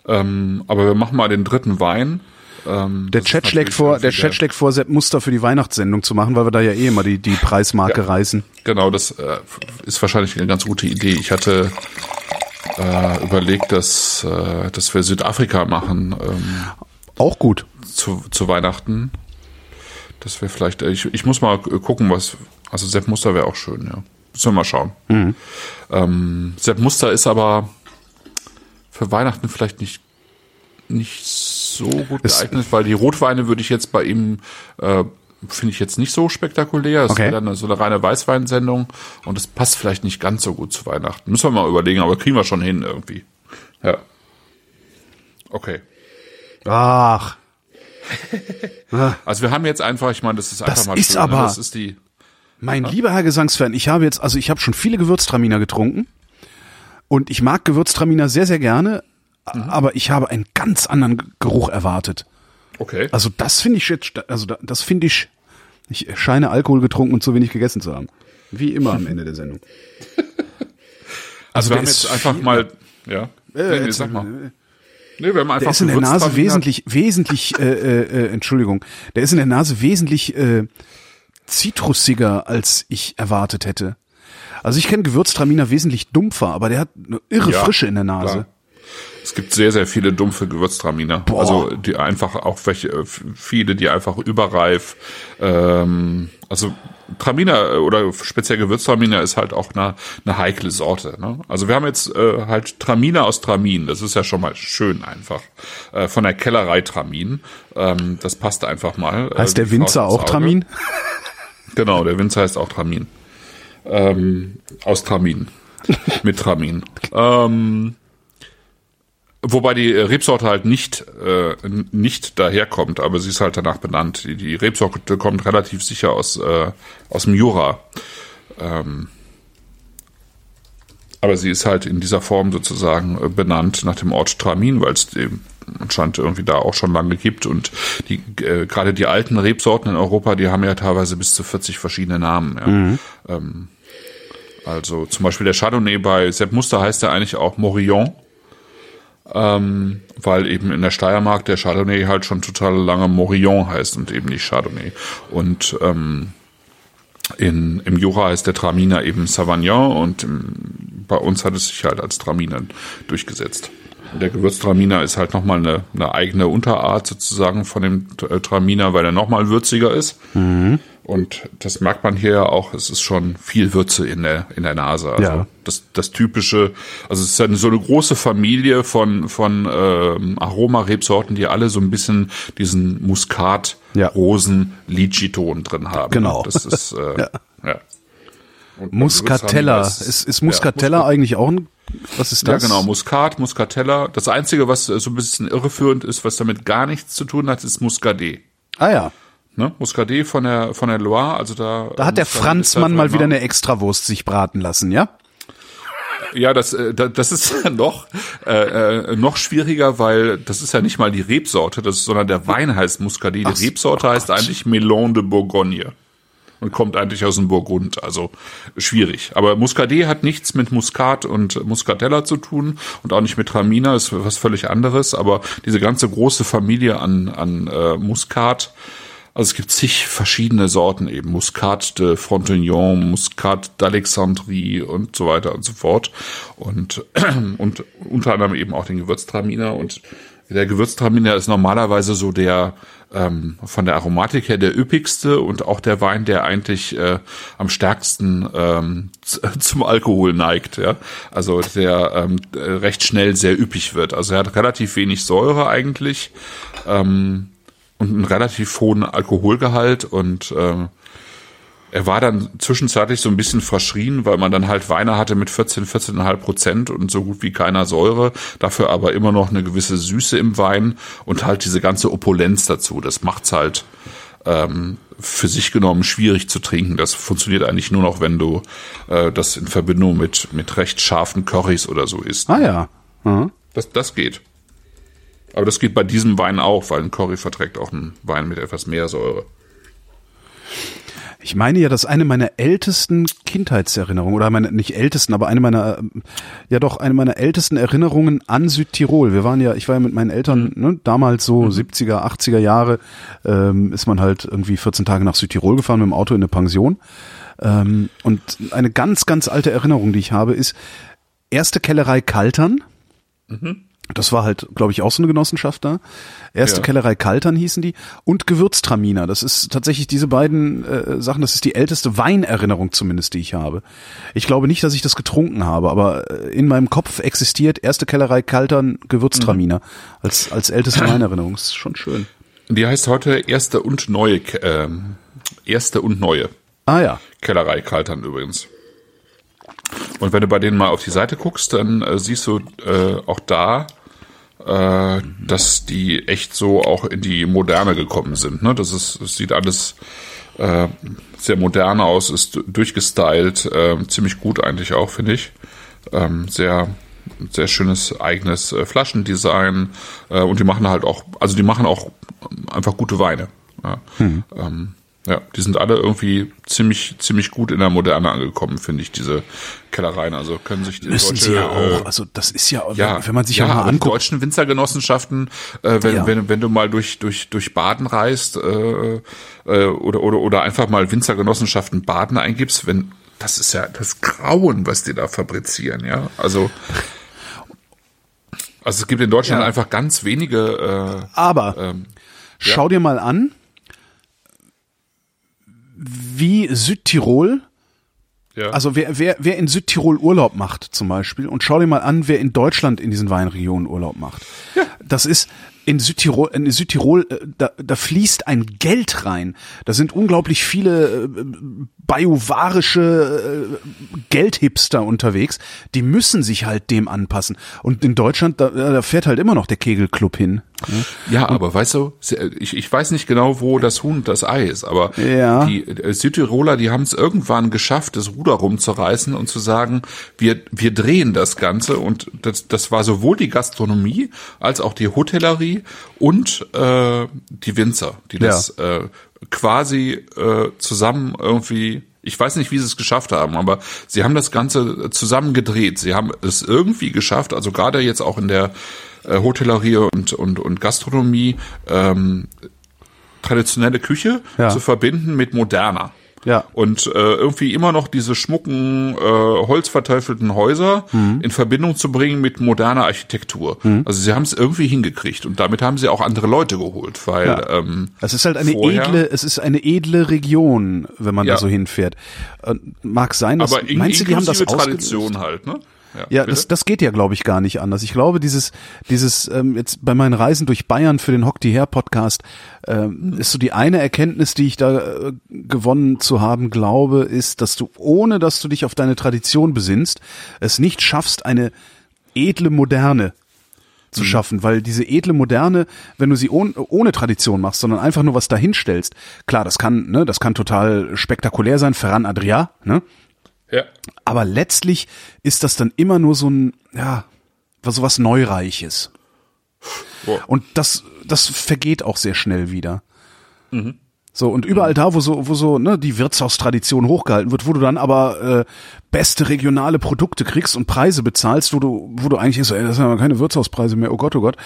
Ähm, aber wir machen mal den dritten Wein. Ähm, Der Chat schlägt vor, der Chat schlägt vor, Sepp Muster für die Weihnachtssendung zu machen, weil wir da ja eh immer die, die Preismarke Ja. reißen. Genau, das äh, ist wahrscheinlich eine ganz gute Idee. Ich hatte äh, überlegt, dass, äh, dass wir Südafrika machen ähm, Auch gut. zu, zu Weihnachten. Das wäre vielleicht, äh, ich, ich muss mal gucken, was, also Sepp Muster wäre auch schön, ja. Müssen wir mal schauen. Ähm, Sepp Muster ist aber für Weihnachten vielleicht nicht, nicht so gut Es- geeignet, weil die Rotweine würde ich jetzt bei ihm, äh, finde ich jetzt nicht so spektakulär. Es Okay. wäre dann so eine reine Weißweinsendung und das passt vielleicht nicht ganz so gut zu Weihnachten. Müssen wir mal überlegen, aber kriegen wir schon hin irgendwie. Ja. Okay. Ach, Also wir haben jetzt einfach, ich meine, das ist einfach Das mal ist schön, ne? aber- das ist die mein lieber Herr Gesangsfan, ich habe jetzt, also ich habe schon viele Gewürztraminer getrunken und ich mag Gewürztraminer sehr, sehr gerne, aber ich habe einen ganz anderen Geruch erwartet. Okay. Also das finde ich jetzt, also da- das finde ich, ich scheine Alkohol getrunken und zu wenig gegessen zu haben. Wie immer am Ende der Sendung. Also wir der haben jetzt einfach viel- mal, ja. nee, nee, sag mal. Nee, wir haben einfach Der ist in der Nase wesentlich, wesentlich, äh, äh, äh, Entschuldigung, der ist in der Nase wesentlich äh, zitrusiger, als ich erwartet hätte. Also ich kenne Gewürztraminer wesentlich dumpfer, aber der hat eine irre Ja, Frische in der Nase. klar. Es gibt sehr, sehr viele dumpfe Gewürztraminer. Boah. Also die einfach auch welche, äh, viele, die einfach überreif. Ähm, also Traminer äh, oder speziell Gewürztraminer ist halt auch eine, eine heikle Sorte. Ne? Also wir haben jetzt äh, halt Traminer aus Tramin. Das ist ja schon mal schön einfach. Äh, von der Kellerei Tramin. Ähm, das passt einfach mal. Heißt äh, der Winzer auch. Tramin? Genau, der Winzer heißt auch Tramin. Ähm, aus Tramin. Mit Tramin. Ähm, wobei die äh, Rebsorte halt nicht, äh, nicht daherkommt, aber sie ist halt danach benannt. Die, die Rebsorte kommt relativ sicher aus, äh, aus dem Jura. Ähm, aber sie ist halt in dieser Form sozusagen äh, benannt nach dem Ort Tramin, weil es eben anscheinend irgendwie da auch schon lange gibt. Und die äh, gerade die alten Rebsorten in Europa, die haben ja teilweise bis zu 40 verschiedene Namen. Ja. Ähm, also zum Beispiel der Chardonnay bei Sepp Muster heißt ja eigentlich auch Morillon, ähm, weil eben in der Steiermark der Chardonnay halt schon total lange Morillon heißt und eben nicht Chardonnay. Und ähm, in, im Jura heißt der Traminer eben Savagnin und im, bei uns hat es sich halt als Traminer durchgesetzt. Der Gewürztraminer ist halt nochmal eine, eine eigene Unterart sozusagen von dem äh, Traminer, weil er nochmal würziger ist. Und das merkt man hier ja auch, es ist schon viel Würze in der, in der Nase. Also Ja. das, das typische, also es ist ja so eine große Familie von, von ähm, Aromarebsorten, die alle so ein bisschen diesen Muskat, Ja. Rosen, Litchi-Ton drin haben. Genau. Das ist, äh, Ja. ja. Und bei Muscatella. Ist, ist Muscatella Ja, eigentlich auch ein, was ist das? ja, genau, Muskat, Muscatella. Das Einzige, was so ein bisschen irreführend ist, was damit gar nichts zu tun hat, ist Muscadet. Ah ja, Ne? Muscadet von der, von der Loire, also da. da hat der Muscadet ist Franzmann mal wieder eine Extrawurst sich braten lassen, ja? Ja, das, äh, da- das ist noch, äh, äh, noch schwieriger, weil das ist ja nicht mal die Rebsorte, das, sondern der Wein heißt Muscadet. Die Rebsorte oh heißt eigentlich Melon de Bourgogne und kommt eigentlich aus dem Burgund, also schwierig. Aber Muscadet hat nichts mit Muscat und Muscatella zu tun und auch nicht mit Traminer, ist was völlig anderes. Aber diese ganze große Familie an, an äh, Muscat, also es gibt zig verschiedene Sorten eben. Muscat de Frontignan, Muscat d'Alexandrie und so weiter und so fort. Und, und unter anderem eben auch den Gewürztraminer. Und der Gewürztraminer ist normalerweise so der ähm, von der Aromatik her der üppigste und auch der Wein, der eigentlich äh, am stärksten ähm, zum Alkohol neigt. Ja? Also der ähm, recht schnell sehr üppig wird. Also er hat relativ wenig Säure eigentlich. Ähm, und einen relativ hohen Alkoholgehalt und ähm, er war dann zwischenzeitlich so ein bisschen verschrien, weil man dann halt Weine hatte mit 14, 14,5 Prozent und so gut wie keiner Säure, dafür aber immer noch eine gewisse Süße im Wein und halt diese ganze Opulenz dazu. Das macht's halt ähm, für sich genommen schwierig zu trinken. Das funktioniert eigentlich nur noch, wenn du äh, das in Verbindung mit, mit recht scharfen Currys oder so isst. Ah ja. Mhm. Das, das geht. Aber das geht bei diesem Wein auch, weil ein Curry verträgt auch einen Wein mit etwas mehr Säure. Ich meine ja, dass eine meiner ältesten Kindheitserinnerungen, oder meine, nicht ältesten, aber eine meiner, ähm, ja doch, eine meiner ältesten Erinnerungen an Südtirol. Wir waren ja, ich war ja mit meinen Eltern, ne, damals so mhm. 70er, 80er Jahre, ähm, ist man halt irgendwie 14 Tage nach Südtirol gefahren mit dem Auto in eine Pension. Ähm, und eine ganz, ganz alte Erinnerung, die ich habe, ist erste Kellerei Kaltern. Mhm. Das war halt, glaube ich, auch so eine Genossenschaft da. Erste ja. Kellerei Kaltern hießen die und Gewürztraminer. Das ist tatsächlich diese beiden äh, Sachen. Das ist die älteste Weinererinnerung zumindest, die ich habe. Ich glaube nicht, dass ich das getrunken habe, aber äh, in meinem Kopf existiert erste Kellerei Kaltern Gewürztraminer mhm. als als älteste Weinerinnerung. Das ist schon schön. Die heißt heute erste und neue äh, erste und neue. Ah ja. Kellerei Kaltern übrigens. Und wenn du bei denen mal auf die Seite guckst, dann äh, siehst du äh, auch da äh, dass die echt so auch in die Moderne gekommen sind. Ne? Das ist, das sieht alles äh, sehr modern aus, ist durchgestylt, äh, ziemlich gut eigentlich auch, finde ich. Ähm, sehr sehr schönes eigenes äh, Flaschendesign äh, und die machen halt auch, also die machen auch einfach gute Weine. Ja. Hm. Ähm, ja, die sind alle irgendwie ziemlich, ziemlich gut in der Moderne angekommen, finde ich, diese Kellereien. Also können sich die Müssen deutsche, sie ja auch. Also das ist ja, ja wenn man sich ja, ja mal anguckt. Die deutschen Winzergenossenschaften, äh, wenn, ja. wenn, wenn du mal durch, durch, durch Baden reist äh, äh, oder, oder, oder einfach mal Winzergenossenschaften Baden eingibst, wenn das ist ja das Grauen, was die da fabrizieren, ja. Also also es gibt in Deutschland ja. einfach ganz wenige. Äh, Aber ähm, schau dir mal an, wie Südtirol ja. Also wer, wer, wer in Südtirol Urlaub macht zum Beispiel und schau dir mal an, wer in Deutschland in diesen Weinregionen Urlaub macht. Ja. Das ist in Südtirol, in Südtirol äh, da, da fließt ein Geld rein. Da sind unglaublich viele äh, biovarische äh, Geldhipster unterwegs. Die müssen sich halt dem anpassen. Und in Deutschland, da, da fährt halt immer noch der Kegelclub hin. Ja, und, aber weißt du, ich, ich weiß nicht genau, wo das Huhn das Ei ist, aber ja. die äh, Südtiroler, die haben es irgendwann geschafft, das Ruder rumzureißen und zu sagen, wir, wir drehen das Ganze und das, das war sowohl die Gastronomie als auch die Hotellerie und äh, die Winzer, die das ja. äh, quasi äh, zusammen irgendwie ich weiß nicht, wie sie es geschafft haben, aber sie haben das Ganze zusammen gedreht. Sie haben es irgendwie geschafft, also gerade jetzt auch in der äh, Hotellerie und, und, und Gastronomie, ähm, traditionelle Küche ja. zu verbinden mit moderner. Ja. Und äh, irgendwie immer noch diese schmucken, äh, holzverteufelten Häuser mhm. in Verbindung zu bringen mit moderner Architektur. Mhm. Also sie haben es irgendwie hingekriegt und damit haben sie auch andere Leute geholt, weil ja. ähm, es ist halt eine edle, es ist eine edle Region, wenn man ja. da so hinfährt. Äh, mag sein, dass Aber in, meinst du, die haben das Tradition halt, ne? Ja, ja das, das geht ja, glaube ich, gar nicht anders. Ich glaube, dieses, dieses ähm, jetzt bei meinen Reisen durch Bayern für den Hock die Her Podcast ähm, ist so die eine Erkenntnis, die ich da äh, gewonnen zu haben glaube, ist, dass du ohne, dass du dich auf deine Tradition besinnst, es nicht schaffst, eine edle Moderne zu mhm. schaffen, weil diese edle Moderne, wenn du sie ohne, ohne Tradition machst, sondern einfach nur was dahinstellst, klar, das kann, ne, das kann total spektakulär sein, Ferran Adria, ne, ja. Aber letztlich ist das dann immer nur so ein, ja, so was Neureiches. Boah. Und das, das vergeht auch sehr schnell wieder. Mhm. So, und überall da, wo so, wo so, ne, die Wirtshaustradition hochgehalten wird, wo du dann aber äh, beste regionale Produkte kriegst und Preise bezahlst, wo du, wo du eigentlich so, ey, das sind aber keine Wirtshauspreise mehr, oh Gott, oh Gott,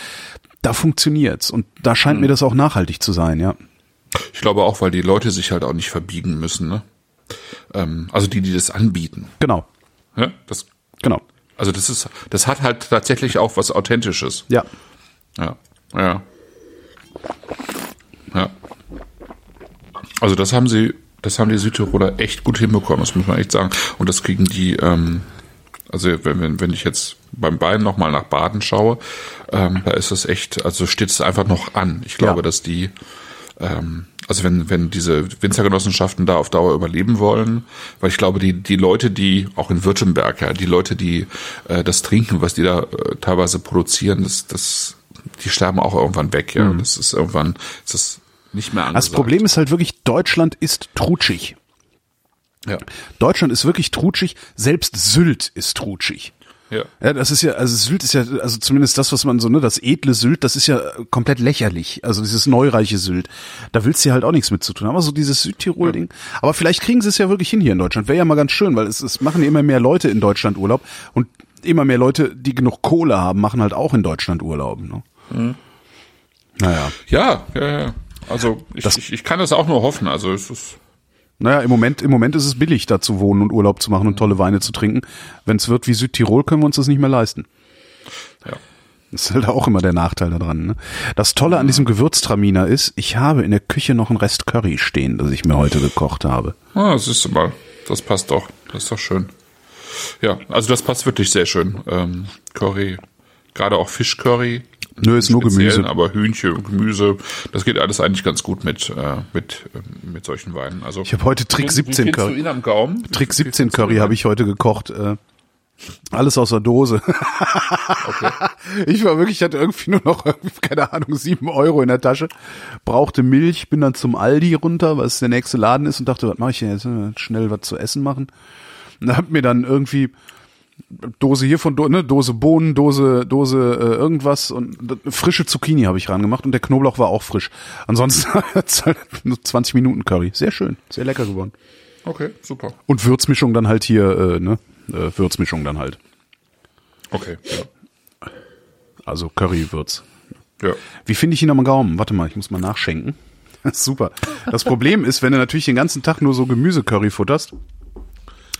da funktioniert's. Und da scheint mhm. mir das auch nachhaltig zu sein, ja. Ich glaube auch, weil die Leute sich halt auch nicht verbiegen müssen, ne? Ähm, also die, die das anbieten. Genau. Ja, das, genau. Also das ist, das hat halt tatsächlich auch was Authentisches. Ja. Ja. Ja. Ja. Also das haben sie, das haben die Südtiroler echt gut hinbekommen, das muss man echt sagen. Und das kriegen die, ähm, also wenn, wenn, wenn ich jetzt beim Bein nochmal nach Baden schaue, ähm, da ist es echt, also steht es einfach noch an. Ich glaube, ja. dass die, ähm, also wenn, wenn diese Winzergenossenschaften da auf Dauer überleben wollen, weil ich glaube, die, die Leute, die, auch in Württemberg, ja, die Leute, die äh, das trinken, was die da äh, teilweise produzieren, das, das, die sterben auch irgendwann weg, ja. Mhm. Das ist irgendwann, das ist nicht mehr angesagt. Das Problem ist halt wirklich, Deutschland ist trutschig. Ja. Deutschland ist wirklich trutschig, selbst Sylt ist trutschig. Ja. ja, das ist ja, also Sylt ist ja, also zumindest das, was man so, ne, das edle Sylt, das ist ja komplett lächerlich. Also dieses neureiche Sylt. Da willst du ja halt auch nichts mit zu tun. Aber so dieses Südtirol-Ding. Ja. Aber vielleicht kriegen sie es ja wirklich hin hier in Deutschland. Wäre ja mal ganz schön, weil es, es machen immer mehr Leute in Deutschland Urlaub und immer mehr Leute, die genug Kohle haben, machen halt auch in Deutschland Urlaub. Ne? Mhm. Naja. Ja, ja, ja. Also ich, das, ich, ich kann das auch nur hoffen. Also es ist naja, im Moment, im Moment ist es billig, da zu wohnen und Urlaub zu machen und tolle Weine zu trinken. Wenn es wird wie Südtirol, können wir uns das nicht mehr leisten. Ja. Das ist halt auch immer der Nachteil daran. Ne? Das Tolle an diesem Gewürztraminer ist, ich habe in der Küche noch einen Rest Curry stehen, das ich mir heute gekocht habe. Ah, das ist mal, das passt doch. Das ist doch schön. Ja, also das passt wirklich sehr schön. Ähm, Curry, gerade auch Fischcurry Nö, ist nur Gemüse. Aber Hühnchen und Gemüse, das geht alles eigentlich ganz gut mit, äh, mit, äh, mit solchen Weinen. Also, ich habe heute Trick 17 Curry. Du ihn am Gaumen? Trick 17 Curry habe ich heute gekocht. Äh, alles aus der Dose. okay. Ich war wirklich, ich hatte irgendwie nur noch, keine Ahnung, sieben Euro in der Tasche, brauchte Milch, bin dann zum Aldi runter, was der nächste Laden ist und dachte, was mache ich denn jetzt? Schnell was zu essen machen. Und hab mir dann irgendwie Dose hier von ne, Dose Bohnen, Dose Dose äh, irgendwas und frische Zucchini habe ich rangemacht und der Knoblauch war auch frisch. Ansonsten halt nur 20 Minuten Curry. Sehr schön, sehr lecker geworden. Okay, super. Und Würzmischung dann halt hier, äh, ne? Äh, Würzmischung dann halt. Okay, ja. Also Curry-Würz. Ja. Wie finde ich ihn am Gaumen? Warte mal, ich muss mal nachschenken. Super. Das Problem ist, wenn du natürlich den ganzen Tag nur so Gemüse-Curry futterst,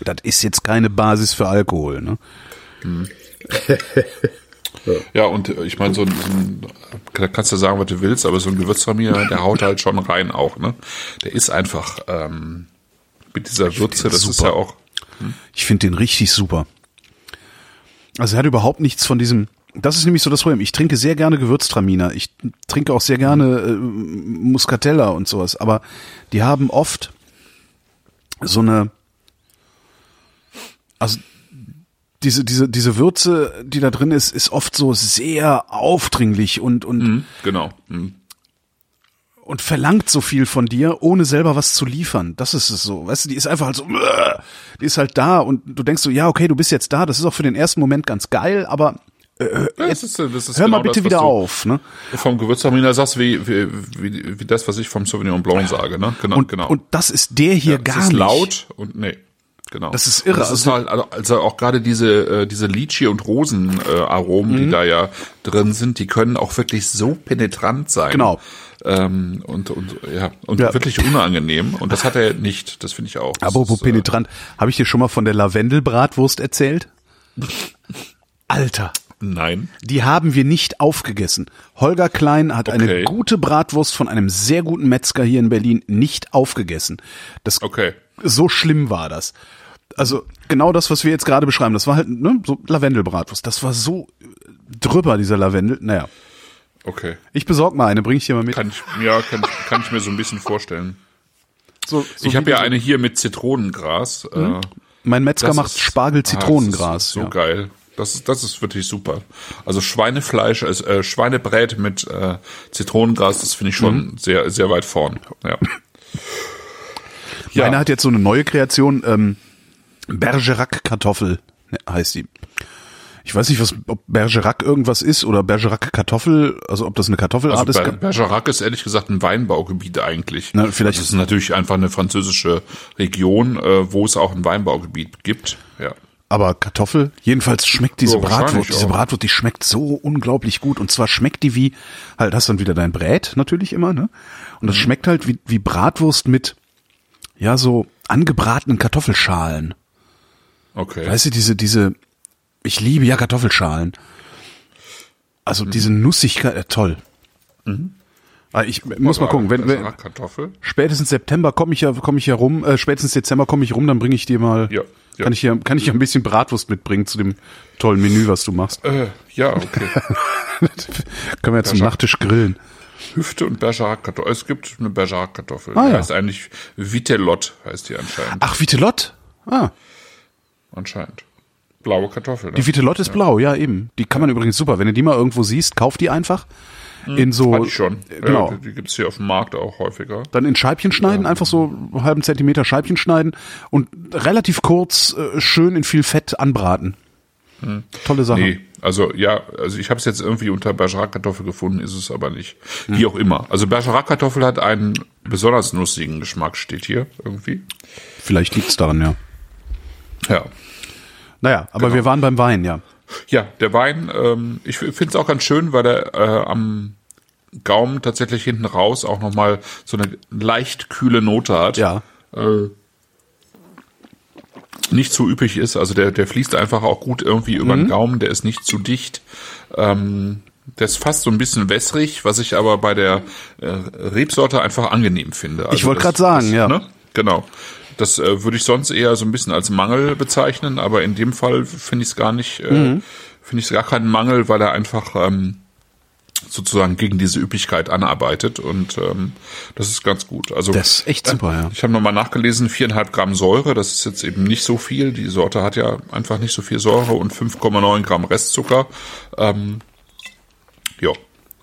das ist jetzt keine Basis für Alkohol. Ne? Hm. ja, und ich meine, so, ein, so ein, da kannst du sagen, was du willst, aber so ein Gewürztraminer, der haut halt schon rein auch, ne? Der ist einfach ähm, mit dieser Würze, das super. ist ja auch. Hm? Ich finde den richtig super. Also er hat überhaupt nichts von diesem. Das ist nämlich so das Problem. Ich trinke sehr gerne Gewürztraminer. Ich trinke auch sehr gerne äh, Muscatella und sowas. Aber die haben oft so eine also diese, diese, diese Würze, die da drin ist, ist oft so sehr aufdringlich und, und, mhm, genau. Mhm. und verlangt so viel von dir, ohne selber was zu liefern. Das ist es so. Weißt du, die ist einfach halt so, die ist halt da und du denkst so, ja, okay, du bist jetzt da. Das ist auch für den ersten Moment ganz geil, aber äh, ja, das ist, hör genau mal bitte das, wieder auf. Ne? Vom Gewürztraminer sagst wie, wie, wie, wie das, was ich vom Sauvignon Blanc sage. Ne? Genau, und, genau. und das ist der hier ja, gar nicht. ist laut und nee. Genau. Das ist irre. Das ist also halt, also, also auch gerade diese, äh, diese Litchi- und Rosenaromen, äh, die mhm. da ja drin sind, die können auch wirklich so penetrant sein. Genau. Ähm, und, und, ja, und ja. wirklich unangenehm. Und das hat er nicht. Das finde ich auch. Das Apropos ist, äh, penetrant. Habe ich dir schon mal von der Lavendelbratwurst erzählt? Alter. Nein. Die haben wir nicht aufgegessen. Holger Klein hat okay. eine gute Bratwurst von einem sehr guten Metzger hier in Berlin nicht aufgegessen. Das, okay. So schlimm war das also genau das, was wir jetzt gerade beschreiben, das war halt ne, so Lavendelbratwurst. Das war so drüber, dieser Lavendel. Naja. Okay. Ich besorg mal eine, bring ich dir mal mit. Kann ich, ja, kann, kann ich mir so ein bisschen vorstellen. So, so ich habe ja eine hier mit Zitronengras. Mhm. Äh, mein Metzger macht Spargel-Zitronengras. Ah, so ja. geil. Das ist, das ist wirklich super. Also Schweinefleisch, äh, Schweinebrät mit äh, Zitronengras, das finde ich schon mhm. sehr, sehr weit vorn. Ja. ja. Meine hat jetzt so eine neue Kreation. Ähm, Bergerac-Kartoffel heißt die. Ich weiß nicht, was, ob Bergerac irgendwas ist oder Bergerac-Kartoffel, also ob das eine Kartoffelart also ist. Bergerac ist ehrlich gesagt ein Weinbaugebiet eigentlich. Na, vielleicht das ist natürlich einfach eine französische Region, äh, wo es auch ein Weinbaugebiet gibt. Ja. Aber Kartoffel, jedenfalls schmeckt diese ja, Bratwurst, diese Bratwurst, die schmeckt so unglaublich gut. Und zwar schmeckt die wie, halt hast dann wieder dein Brät natürlich immer, ne? Und das mhm. schmeckt halt wie, wie Bratwurst mit, ja, so angebratenen Kartoffelschalen. Okay. Weißt du, diese, diese, ich liebe ja Kartoffelschalen. Also mhm. diese Nussigkeit, äh, toll. Mhm. Ah, ich muss mal gucken, wenn, wenn Kartoffel. spätestens September komme ich ja komme ich ja rum, äh, spätestens Dezember komme ich rum, dann bringe ich dir mal ja, ja. kann ich ja kann ich ja ein bisschen Bratwurst mitbringen zu dem tollen Menü, was du machst. Äh, ja, okay. Können wir jetzt zum Nachtisch grillen. Hüfte und Bergerac-Kartoffel. Es gibt eine Bergerac-Kartoffel. Ah, die ja. heißt eigentlich Vitellot, heißt die anscheinend. Ach, Vitelot? Ah, Anscheinend. Blaue Kartoffel. Ne? die Vitelot ist blau, ja eben. Die kann man übrigens super. Wenn du die mal irgendwo siehst, kauf die einfach. In so, Hatte ich schon. Genau. Ja, die, die gibt's hier auf dem Markt auch häufiger. Dann in Scheibchen schneiden, einfach so einen halben Zentimeter Scheibchen schneiden und relativ kurz äh, schön in viel Fett anbraten. Tolle Sache. Hm. Nee, also ja, also ich habe es jetzt irgendwie unter Bergerac-Kartoffel gefunden, ist es aber nicht. Wie auch immer. Also Bergerac-Kartoffel hat einen besonders nussigen Geschmack, steht hier irgendwie. Vielleicht liegt's daran, ja. Ja. Naja, aber Genau. wir waren beim Wein, ja. Ja, der Wein, ähm, ich finde es auch ganz schön, weil der äh, am Gaumen tatsächlich hinten raus auch nochmal so eine leicht kühle Note hat. Ja. Äh, nicht zu üppig ist, also der, der fließt einfach auch gut irgendwie über Mhm. den Gaumen, der ist nicht zu dicht. Ähm, der ist fast so ein bisschen wässrig, was ich aber bei der äh, Rebsorte einfach angenehm finde. Also Ich wollte grad sagen, das, ja. Ne? Genau. Das äh, würde ich sonst eher so ein bisschen als Mangel bezeichnen, aber in dem Fall finde ich es gar nicht, äh, Mhm. finde ich es gar keinen Mangel, weil er einfach ähm, sozusagen gegen diese Üppigkeit anarbeitet und ähm, das ist ganz gut. Also Das ist echt super, ja. ich habe nochmal nachgelesen, viereinhalb Gramm Säure, das ist jetzt eben nicht so viel. Die Sorte hat ja einfach nicht so viel Säure und 5,9 Gramm Restzucker. Ähm, ja,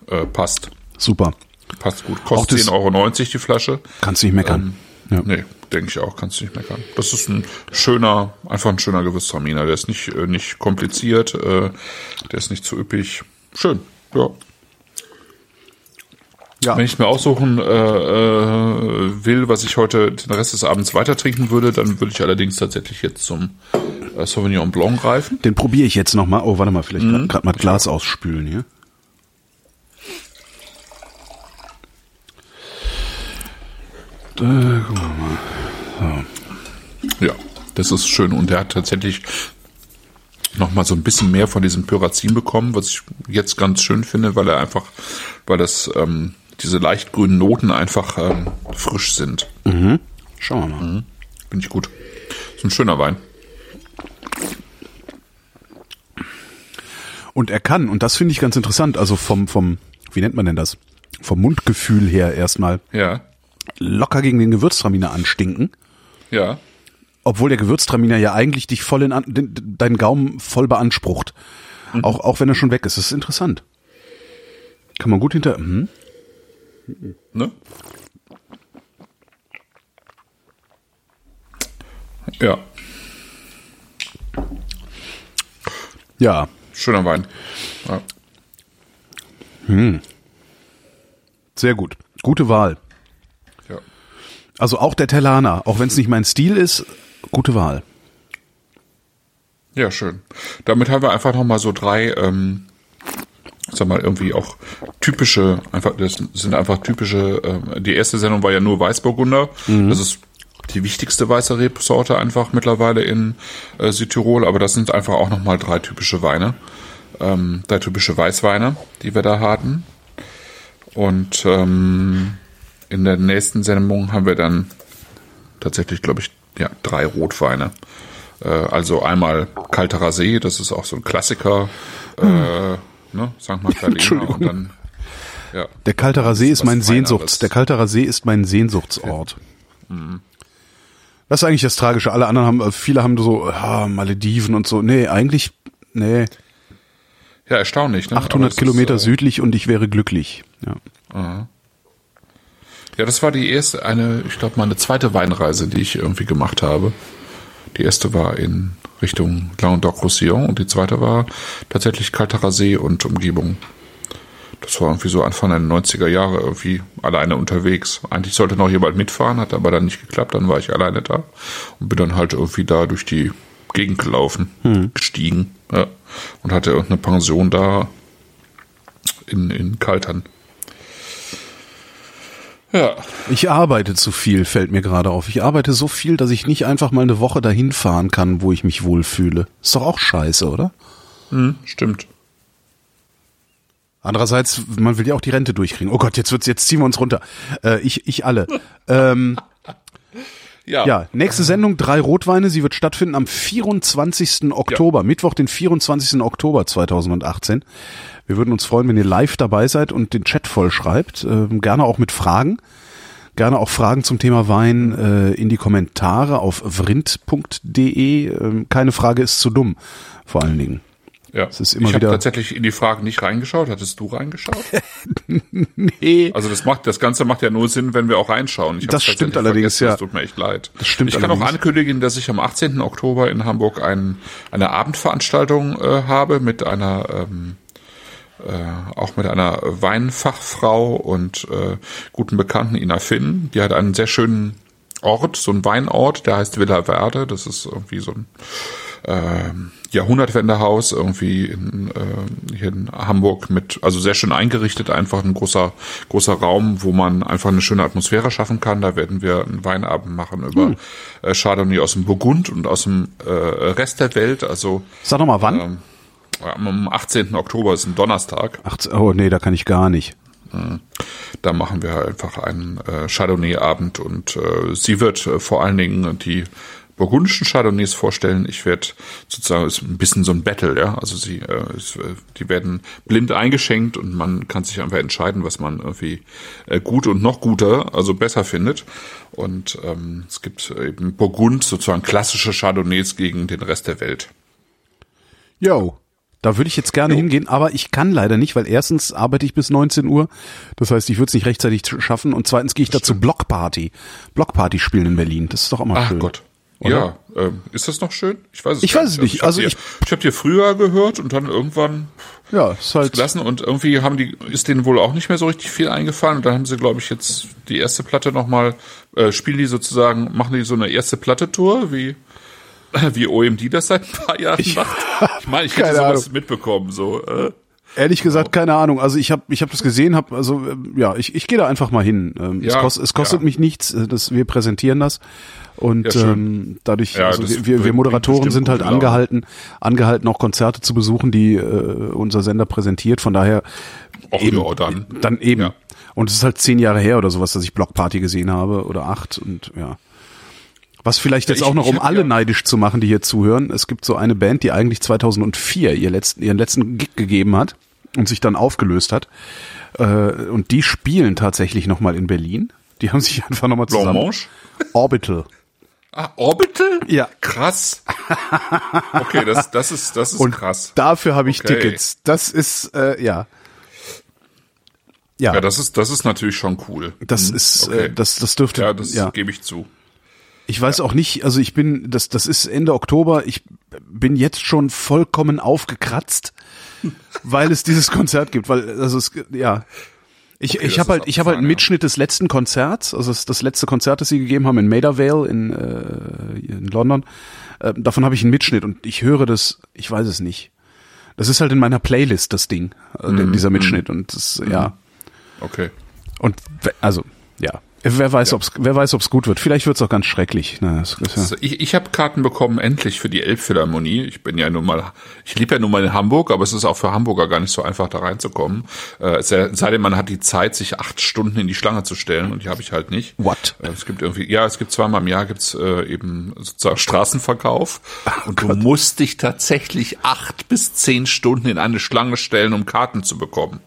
äh, passt. Super. Passt gut. Kostet das- 10,90 Euro die Flasche. Kannst nicht meckern. ja. Nee, denke ich auch, kannst du nicht meckern. Das ist ein schöner, einfach ein schöner Gewürztraminer. Der ist nicht, äh, nicht kompliziert, äh, der ist nicht zu üppig. Schön, ja. Ja. Wenn ich mir aussuchen äh, äh, will, was ich heute den Rest des Abends weiter trinken würde, dann würde ich allerdings tatsächlich jetzt zum äh, Sauvignon Blanc greifen. Den probiere ich jetzt noch mal. Oh, warte mal, vielleicht gerade mal Glas ausspülen hier. Da, guck mal. Ja, das ist schön. Und der hat tatsächlich noch mal so ein bisschen mehr von diesem Pyrazin bekommen, was ich jetzt ganz schön finde, weil er einfach, weil das ähm, diese leicht grünen Noten einfach ähm, frisch sind. Schauen wir mal. Finde ich gut. Ist ein schöner Wein. Und er kann, und das finde ich ganz interessant, also vom, vom, wie nennt man denn das? Vom Mundgefühl her erstmal Ja, locker gegen den Gewürztraminer anstinken, ja. obwohl der Gewürztraminer ja eigentlich dich voll in, den, deinen Gaumen voll beansprucht. Auch, auch wenn er schon weg ist. Das ist interessant. Kann man gut hinter, hm? Ne? Ja, Ja, schöner Wein. Ja. sehr gut. Gute Wahl. Also auch der Tellana, auch wenn es nicht mein Stil ist, gute Wahl. Ja, schön. Damit haben wir einfach nochmal so drei, ähm, sag mal, irgendwie auch typische, einfach, das sind einfach typische, ähm, die erste Sendung war ja nur Weißburgunder. Das ist die wichtigste weiße Rebsorte einfach mittlerweile in äh, Südtirol, aber das sind einfach auch nochmal drei typische Weine. Ähm, drei typische Weißweine, die wir da hatten. Und ähm, in der nächsten Sendung haben wir dann tatsächlich, glaube ich, ja, drei Rotweine. Äh, also einmal Kalterer See, das ist auch so ein Klassiker, äh, ne, St. Magdalena Entschuldigung. und dann ja, Der Kalterer See ist mein. Sehnsuchts, der Kalterer See ist mein Sehnsuchtsort. Das ist eigentlich das Tragische. Alle anderen haben, äh, viele haben so, ah, Malediven und so. Nee, eigentlich, nee, ja erstaunlich. Ne? Aber 800 das Kilometer ist, äh, südlich und ich wäre glücklich. Ja. Ja, das war die erste, eine, ich glaube, meine zweite Weinreise, die ich irgendwie gemacht habe. Die erste war in Richtung Languedoc-Roussillon und die zweite war tatsächlich Kalterer See und Umgebung. Das war irgendwie so Anfang der 90er Jahre irgendwie alleine unterwegs. Eigentlich sollte noch jemand mitfahren, hat aber dann nicht geklappt, dann war ich alleine da und bin dann halt irgendwie da durch die Gegend gelaufen, gestiegen ja, und hatte irgendeine Pension da in, in Kaltern. Ja, Ich arbeite zu viel, fällt mir gerade auf. Ich arbeite so viel, dass ich nicht einfach mal eine Woche dahin fahren kann, wo ich mich wohlfühle. Ist doch auch scheiße, oder? stimmt. Andererseits, man will ja auch die Rente durchkriegen. Oh Gott, jetzt wird's, jetzt ziehen wir uns runter. Äh, ich, ich alle. ähm, ja, nächste Sendung, drei Rotweine. Sie wird stattfinden am 24. Oktober, Mittwoch, den 24. Oktober 2018. Wir würden uns freuen, wenn ihr live dabei seid und den Chat voll schreibt. Ähm, gerne auch mit Fragen. Gerne auch Fragen zum Thema Wein äh, in die Kommentare auf vrind.de. Ähm, keine Frage ist zu dumm, vor allen Dingen. Ja, Es ist immer ich habe tatsächlich in die Fragen nicht reingeschaut. Hattest du reingeschaut? Nee. Also das macht, das Ganze macht ja nur Sinn, wenn wir auch reinschauen. Ich Das stimmt allerdings, ja. Das tut mir echt leid. Das stimmt Ich kann allerdings. auch ankündigen, dass ich am 18. Oktober in Hamburg ein, eine Abendveranstaltung äh, habe mit einer ähm, äh, auch mit einer Weinfachfrau und äh, guten Bekannten Ina Finn. Die hat einen sehr schönen Ort, so ein Weinort, der heißt Villa Verde. Das ist irgendwie so ein ähm, Jahrhundertwendehaus irgendwie in, äh, hier in Hamburg mit, also sehr schön eingerichtet, einfach ein großer, großer Raum, wo man einfach eine schöne Atmosphäre schaffen kann. Da werden wir einen Weinabend machen über äh, Chardonnay aus dem Burgund und aus dem äh, Rest der Welt. Also Sag doch mal wann. ähm, am 18. Oktober ist ein Donnerstag. Ach, oh nee, da kann ich gar nicht. Da machen wir einfach einen äh, Chardonnay-Abend und äh, sie wird äh, vor allen Dingen die burgundischen Chardonnays vorstellen. Ich werde sozusagen ist ein bisschen so ein Battle, ja. Also sie, äh, äh, die werden blind eingeschenkt und man kann sich einfach entscheiden, was man irgendwie äh, gut und noch guter, also besser findet. Und ähm, es gibt eben Burgund sozusagen klassische Chardonnays gegen den Rest der Welt. Yo. Da würde ich jetzt gerne hingehen, aber ich kann leider nicht, weil erstens arbeite ich bis 19 Uhr. Das heißt, ich würde es nicht rechtzeitig sch- schaffen. Und zweitens gehe ich dazu Blockparty. Blockparty spielen in Berlin. Das ist doch mal Ach schön. Gott. Oder? Ja, ähm, ist das noch schön? Ich weiß es Ich gar weiß es nicht. Ich hab Also dir, ich- ich habe dir früher gehört und dann irgendwann Ja, ist halt. gelassen und irgendwie haben die ist denen wohl auch nicht mehr so richtig viel eingefallen und dann haben sie glaube ich jetzt die erste Platte noch mal äh, spielen die sozusagen machen die so eine erste Platte Tour wie wie OMD das seit ein paar Jahren macht. Ich meine, ich hätte sowas Ahnung. mitbekommen so äh, Ehrlich gesagt, keine Ahnung. Also ich habe ich hab das gesehen, habe also ähm, ja, ich, ich gehe da einfach mal hin. Ähm, es, Ja, kost, es kostet ja. mich nichts, äh, das, wir präsentieren das und Ja, ähm, dadurch, Ja, also wir, wir, Moderatoren sind halt angehalten, angehalten auch Konzerte zu besuchen, die äh, unser Sender präsentiert. Von daher auch eben, ja, dann dann eben. Ja. Und es ist halt zehn Jahre her oder sowas, dass ich Blockparty gesehen habe oder acht und ja. Was vielleicht jetzt ich- auch noch, um hab alle ja- neidisch zu machen, die hier zuhören. Es gibt so eine Band, die eigentlich 2004 ihr letzten, ihren letzten Gig gegeben hat und sich dann aufgelöst hat. Äh, und die spielen tatsächlich nochmal in Berlin. Die haben sich einfach nochmal zusammen. Orbital. Ah, Orbital? Ja. Krass. Okay, das, das ist, das ist Und krass. dafür habe ich Okay. Tickets. Das ist, äh, ja. Ja, Ja, das ist, das ist natürlich schon cool. das Hm, ist, okay. äh, das, das dürfte, ja, das ja. gebe ich zu. Ich weiß auch nicht, also ich bin, das, das ist Ende Oktober, ich bin jetzt schon vollkommen aufgekratzt, weil es dieses Konzert gibt, weil, also es, ja. Ich, Okay, ich habe halt, ich habe halt einen. Mitschnitt des letzten Konzerts, also das, das letzte Konzert, das sie gegeben haben in Maida Vale in, äh, in London. Äh, davon habe ich einen Mitschnitt und ich höre das, ich weiß es nicht. Das ist halt in meiner Playlist das Ding, äh, Mhm, dieser Mitschnitt und das, ja. Okay. Und also, ja. Wer weiß, ob's, wer weiß, ob's gut wird. Vielleicht wird's auch ganz schrecklich. Na, das ist ja. Also ich ich habe Karten bekommen, endlich für die Elbphilharmonie. Ich bin ja nun mal, ich lebe ja nun mal in Hamburg, aber es ist auch für Hamburger gar nicht so einfach, da reinzukommen. Äh, es sei sei denn, man hat die Zeit, sich acht Stunden in die Schlange zu stellen und die habe ich halt nicht. What? Äh, Es gibt irgendwie, ja, es gibt zweimal im Jahr gibt's äh, eben sozusagen Straßenverkauf und du musst dich tatsächlich acht bis zehn Stunden in eine Schlange stellen, um Karten zu bekommen.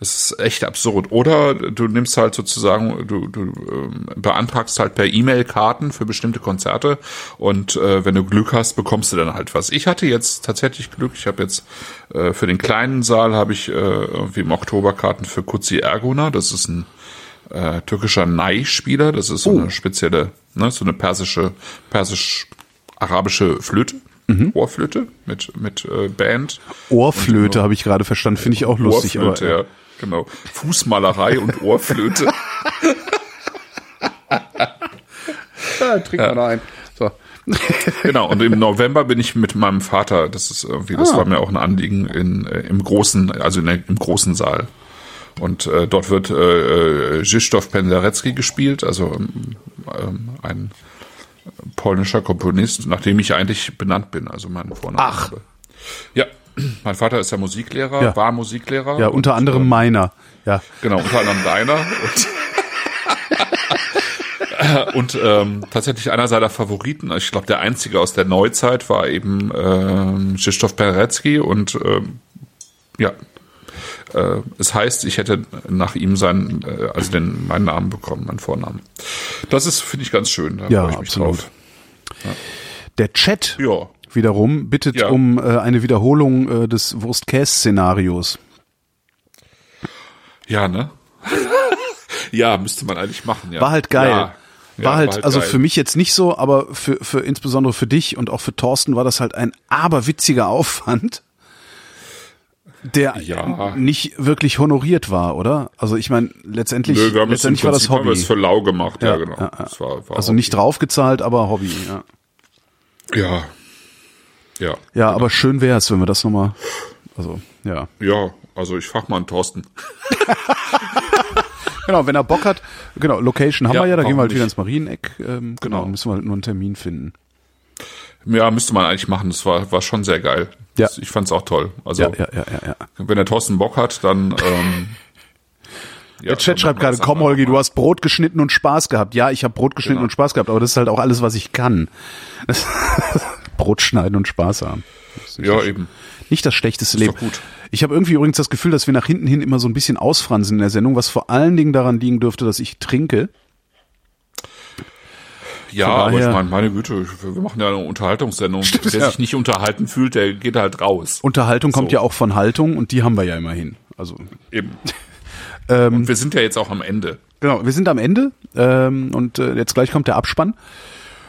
Das ist echt absurd. Oder du nimmst halt sozusagen, du, du ähm, beantragst halt per E-Mail Karten für bestimmte Konzerte und äh, wenn du Glück hast, bekommst du dann halt was. Ich hatte jetzt tatsächlich Glück. Ich habe jetzt äh, für den kleinen Saal habe ich äh, irgendwie im Oktober Karten für Kutsi Erguna. Das ist ein äh, türkischer Nai-Spieler. Das ist so eine spezielle, ne, so eine persische, persisch-arabische Flöte. Ohrflöte mit mit äh, Band. Ohrflöte habe ich gerade verstanden, finde ich auch lustig. Ohrflöte, aber, ja. Genau. Fußmalerei und Ohrflöte. ja. Trink mal ein. So. genau. Und im November bin ich mit meinem Vater, das ist irgendwie, das Ah. war mir auch ein Anliegen, in, äh, im großen, also in im großen Saal. Und äh, dort wird äh, Krzysztof Penderecki gespielt, also ähm, ähm, ein polnischer Komponist, nach dem ich eigentlich benannt bin, also meinen Vornamen. Ach. Ja, mein Vater ist ja Musiklehrer, Ja. war Musiklehrer. Ja, unter und, anderem äh, meiner. Ja. Genau, unter anderem deiner. Und, ähm, tatsächlich einer seiner Favoriten, ich glaube der einzige aus der Neuzeit, war eben ähm, Krzysztof Perecki und ähm, ja, äh, es heißt, ich hätte nach ihm seinen, äh, also den meinen Namen bekommen, meinen Vornamen. Das ist, finde ich, ganz schön. Da Ja, freue ich mich absolut. drauf. Der Chat Ja. Wiederum bittet Ja. um äh, eine Wiederholung äh, des Wurst-Käse-Szenarios. Ja, ne? ja, müsste man eigentlich machen, ja. War halt geil. Ja. Ja, war, halt, also geil. für mich jetzt nicht so, aber für, für insbesondere für dich und auch für Thorsten war das halt ein aberwitziger Aufwand, der Ja. nicht wirklich honoriert war, oder? Also ich meine, letztendlich, Nö, wir haben letztendlich war das Prinzip haben wir Hobby. es für lau gemacht, ja, Ja, genau. war, war Also Hobby. nicht draufgezahlt, aber Hobby, ja. Ja. Ja. Ja, aber schön wäre es, wenn wir das nochmal, also, ja. Ja, also ich frag mal einen Thorsten. Genau, wenn er Bock hat, genau, Location haben Ja, wir ja, da gehen wir halt wieder nicht? ins Marieneck, ähm, genau, Genau. müssen wir halt nur einen Termin finden. Ja, müsste man eigentlich machen. Das war, war schon sehr geil. Ja. Das, ich fand's auch toll. Also, Ja, ja, ja, ja, ja. wenn der Thorsten Bock hat, dann. Ähm, ja, Der Chat schreibt gerade, komm Holgi, du hast Brot geschnitten und Spaß gehabt. Ja, ich habe Brot geschnitten Genau. und Spaß gehabt, aber das ist halt auch alles, was ich kann. Das Brot schneiden und Spaß haben. Ja, das- eben. Nicht das schlechteste Leben. gut. Ich habe irgendwie übrigens das Gefühl, dass wir nach hinten hin immer so ein bisschen ausfransen in der Sendung, was vor allen Dingen daran liegen dürfte, dass ich trinke. Ja, aber ich meine, meine Güte, wir machen ja eine Unterhaltungssendung. Wer ja. sich nicht unterhalten fühlt, der geht halt raus. Unterhaltung kommt So. ja auch von Haltung und die haben wir ja immerhin. Also Eben. Ähm, Und wir sind ja jetzt auch am Ende. genau, wir sind am Ende ähm, und äh, jetzt gleich kommt der Abspann.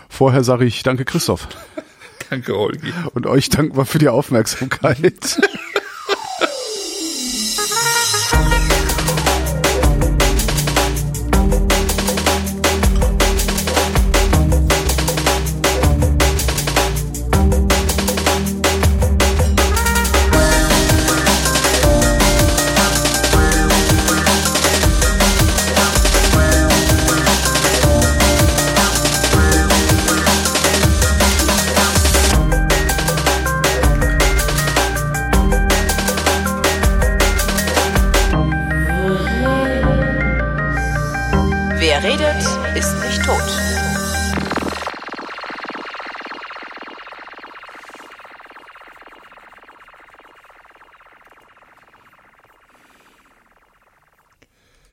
Vorher sage ich danke Christoph Danke, Holgi. und euch danken wir für die Aufmerksamkeit.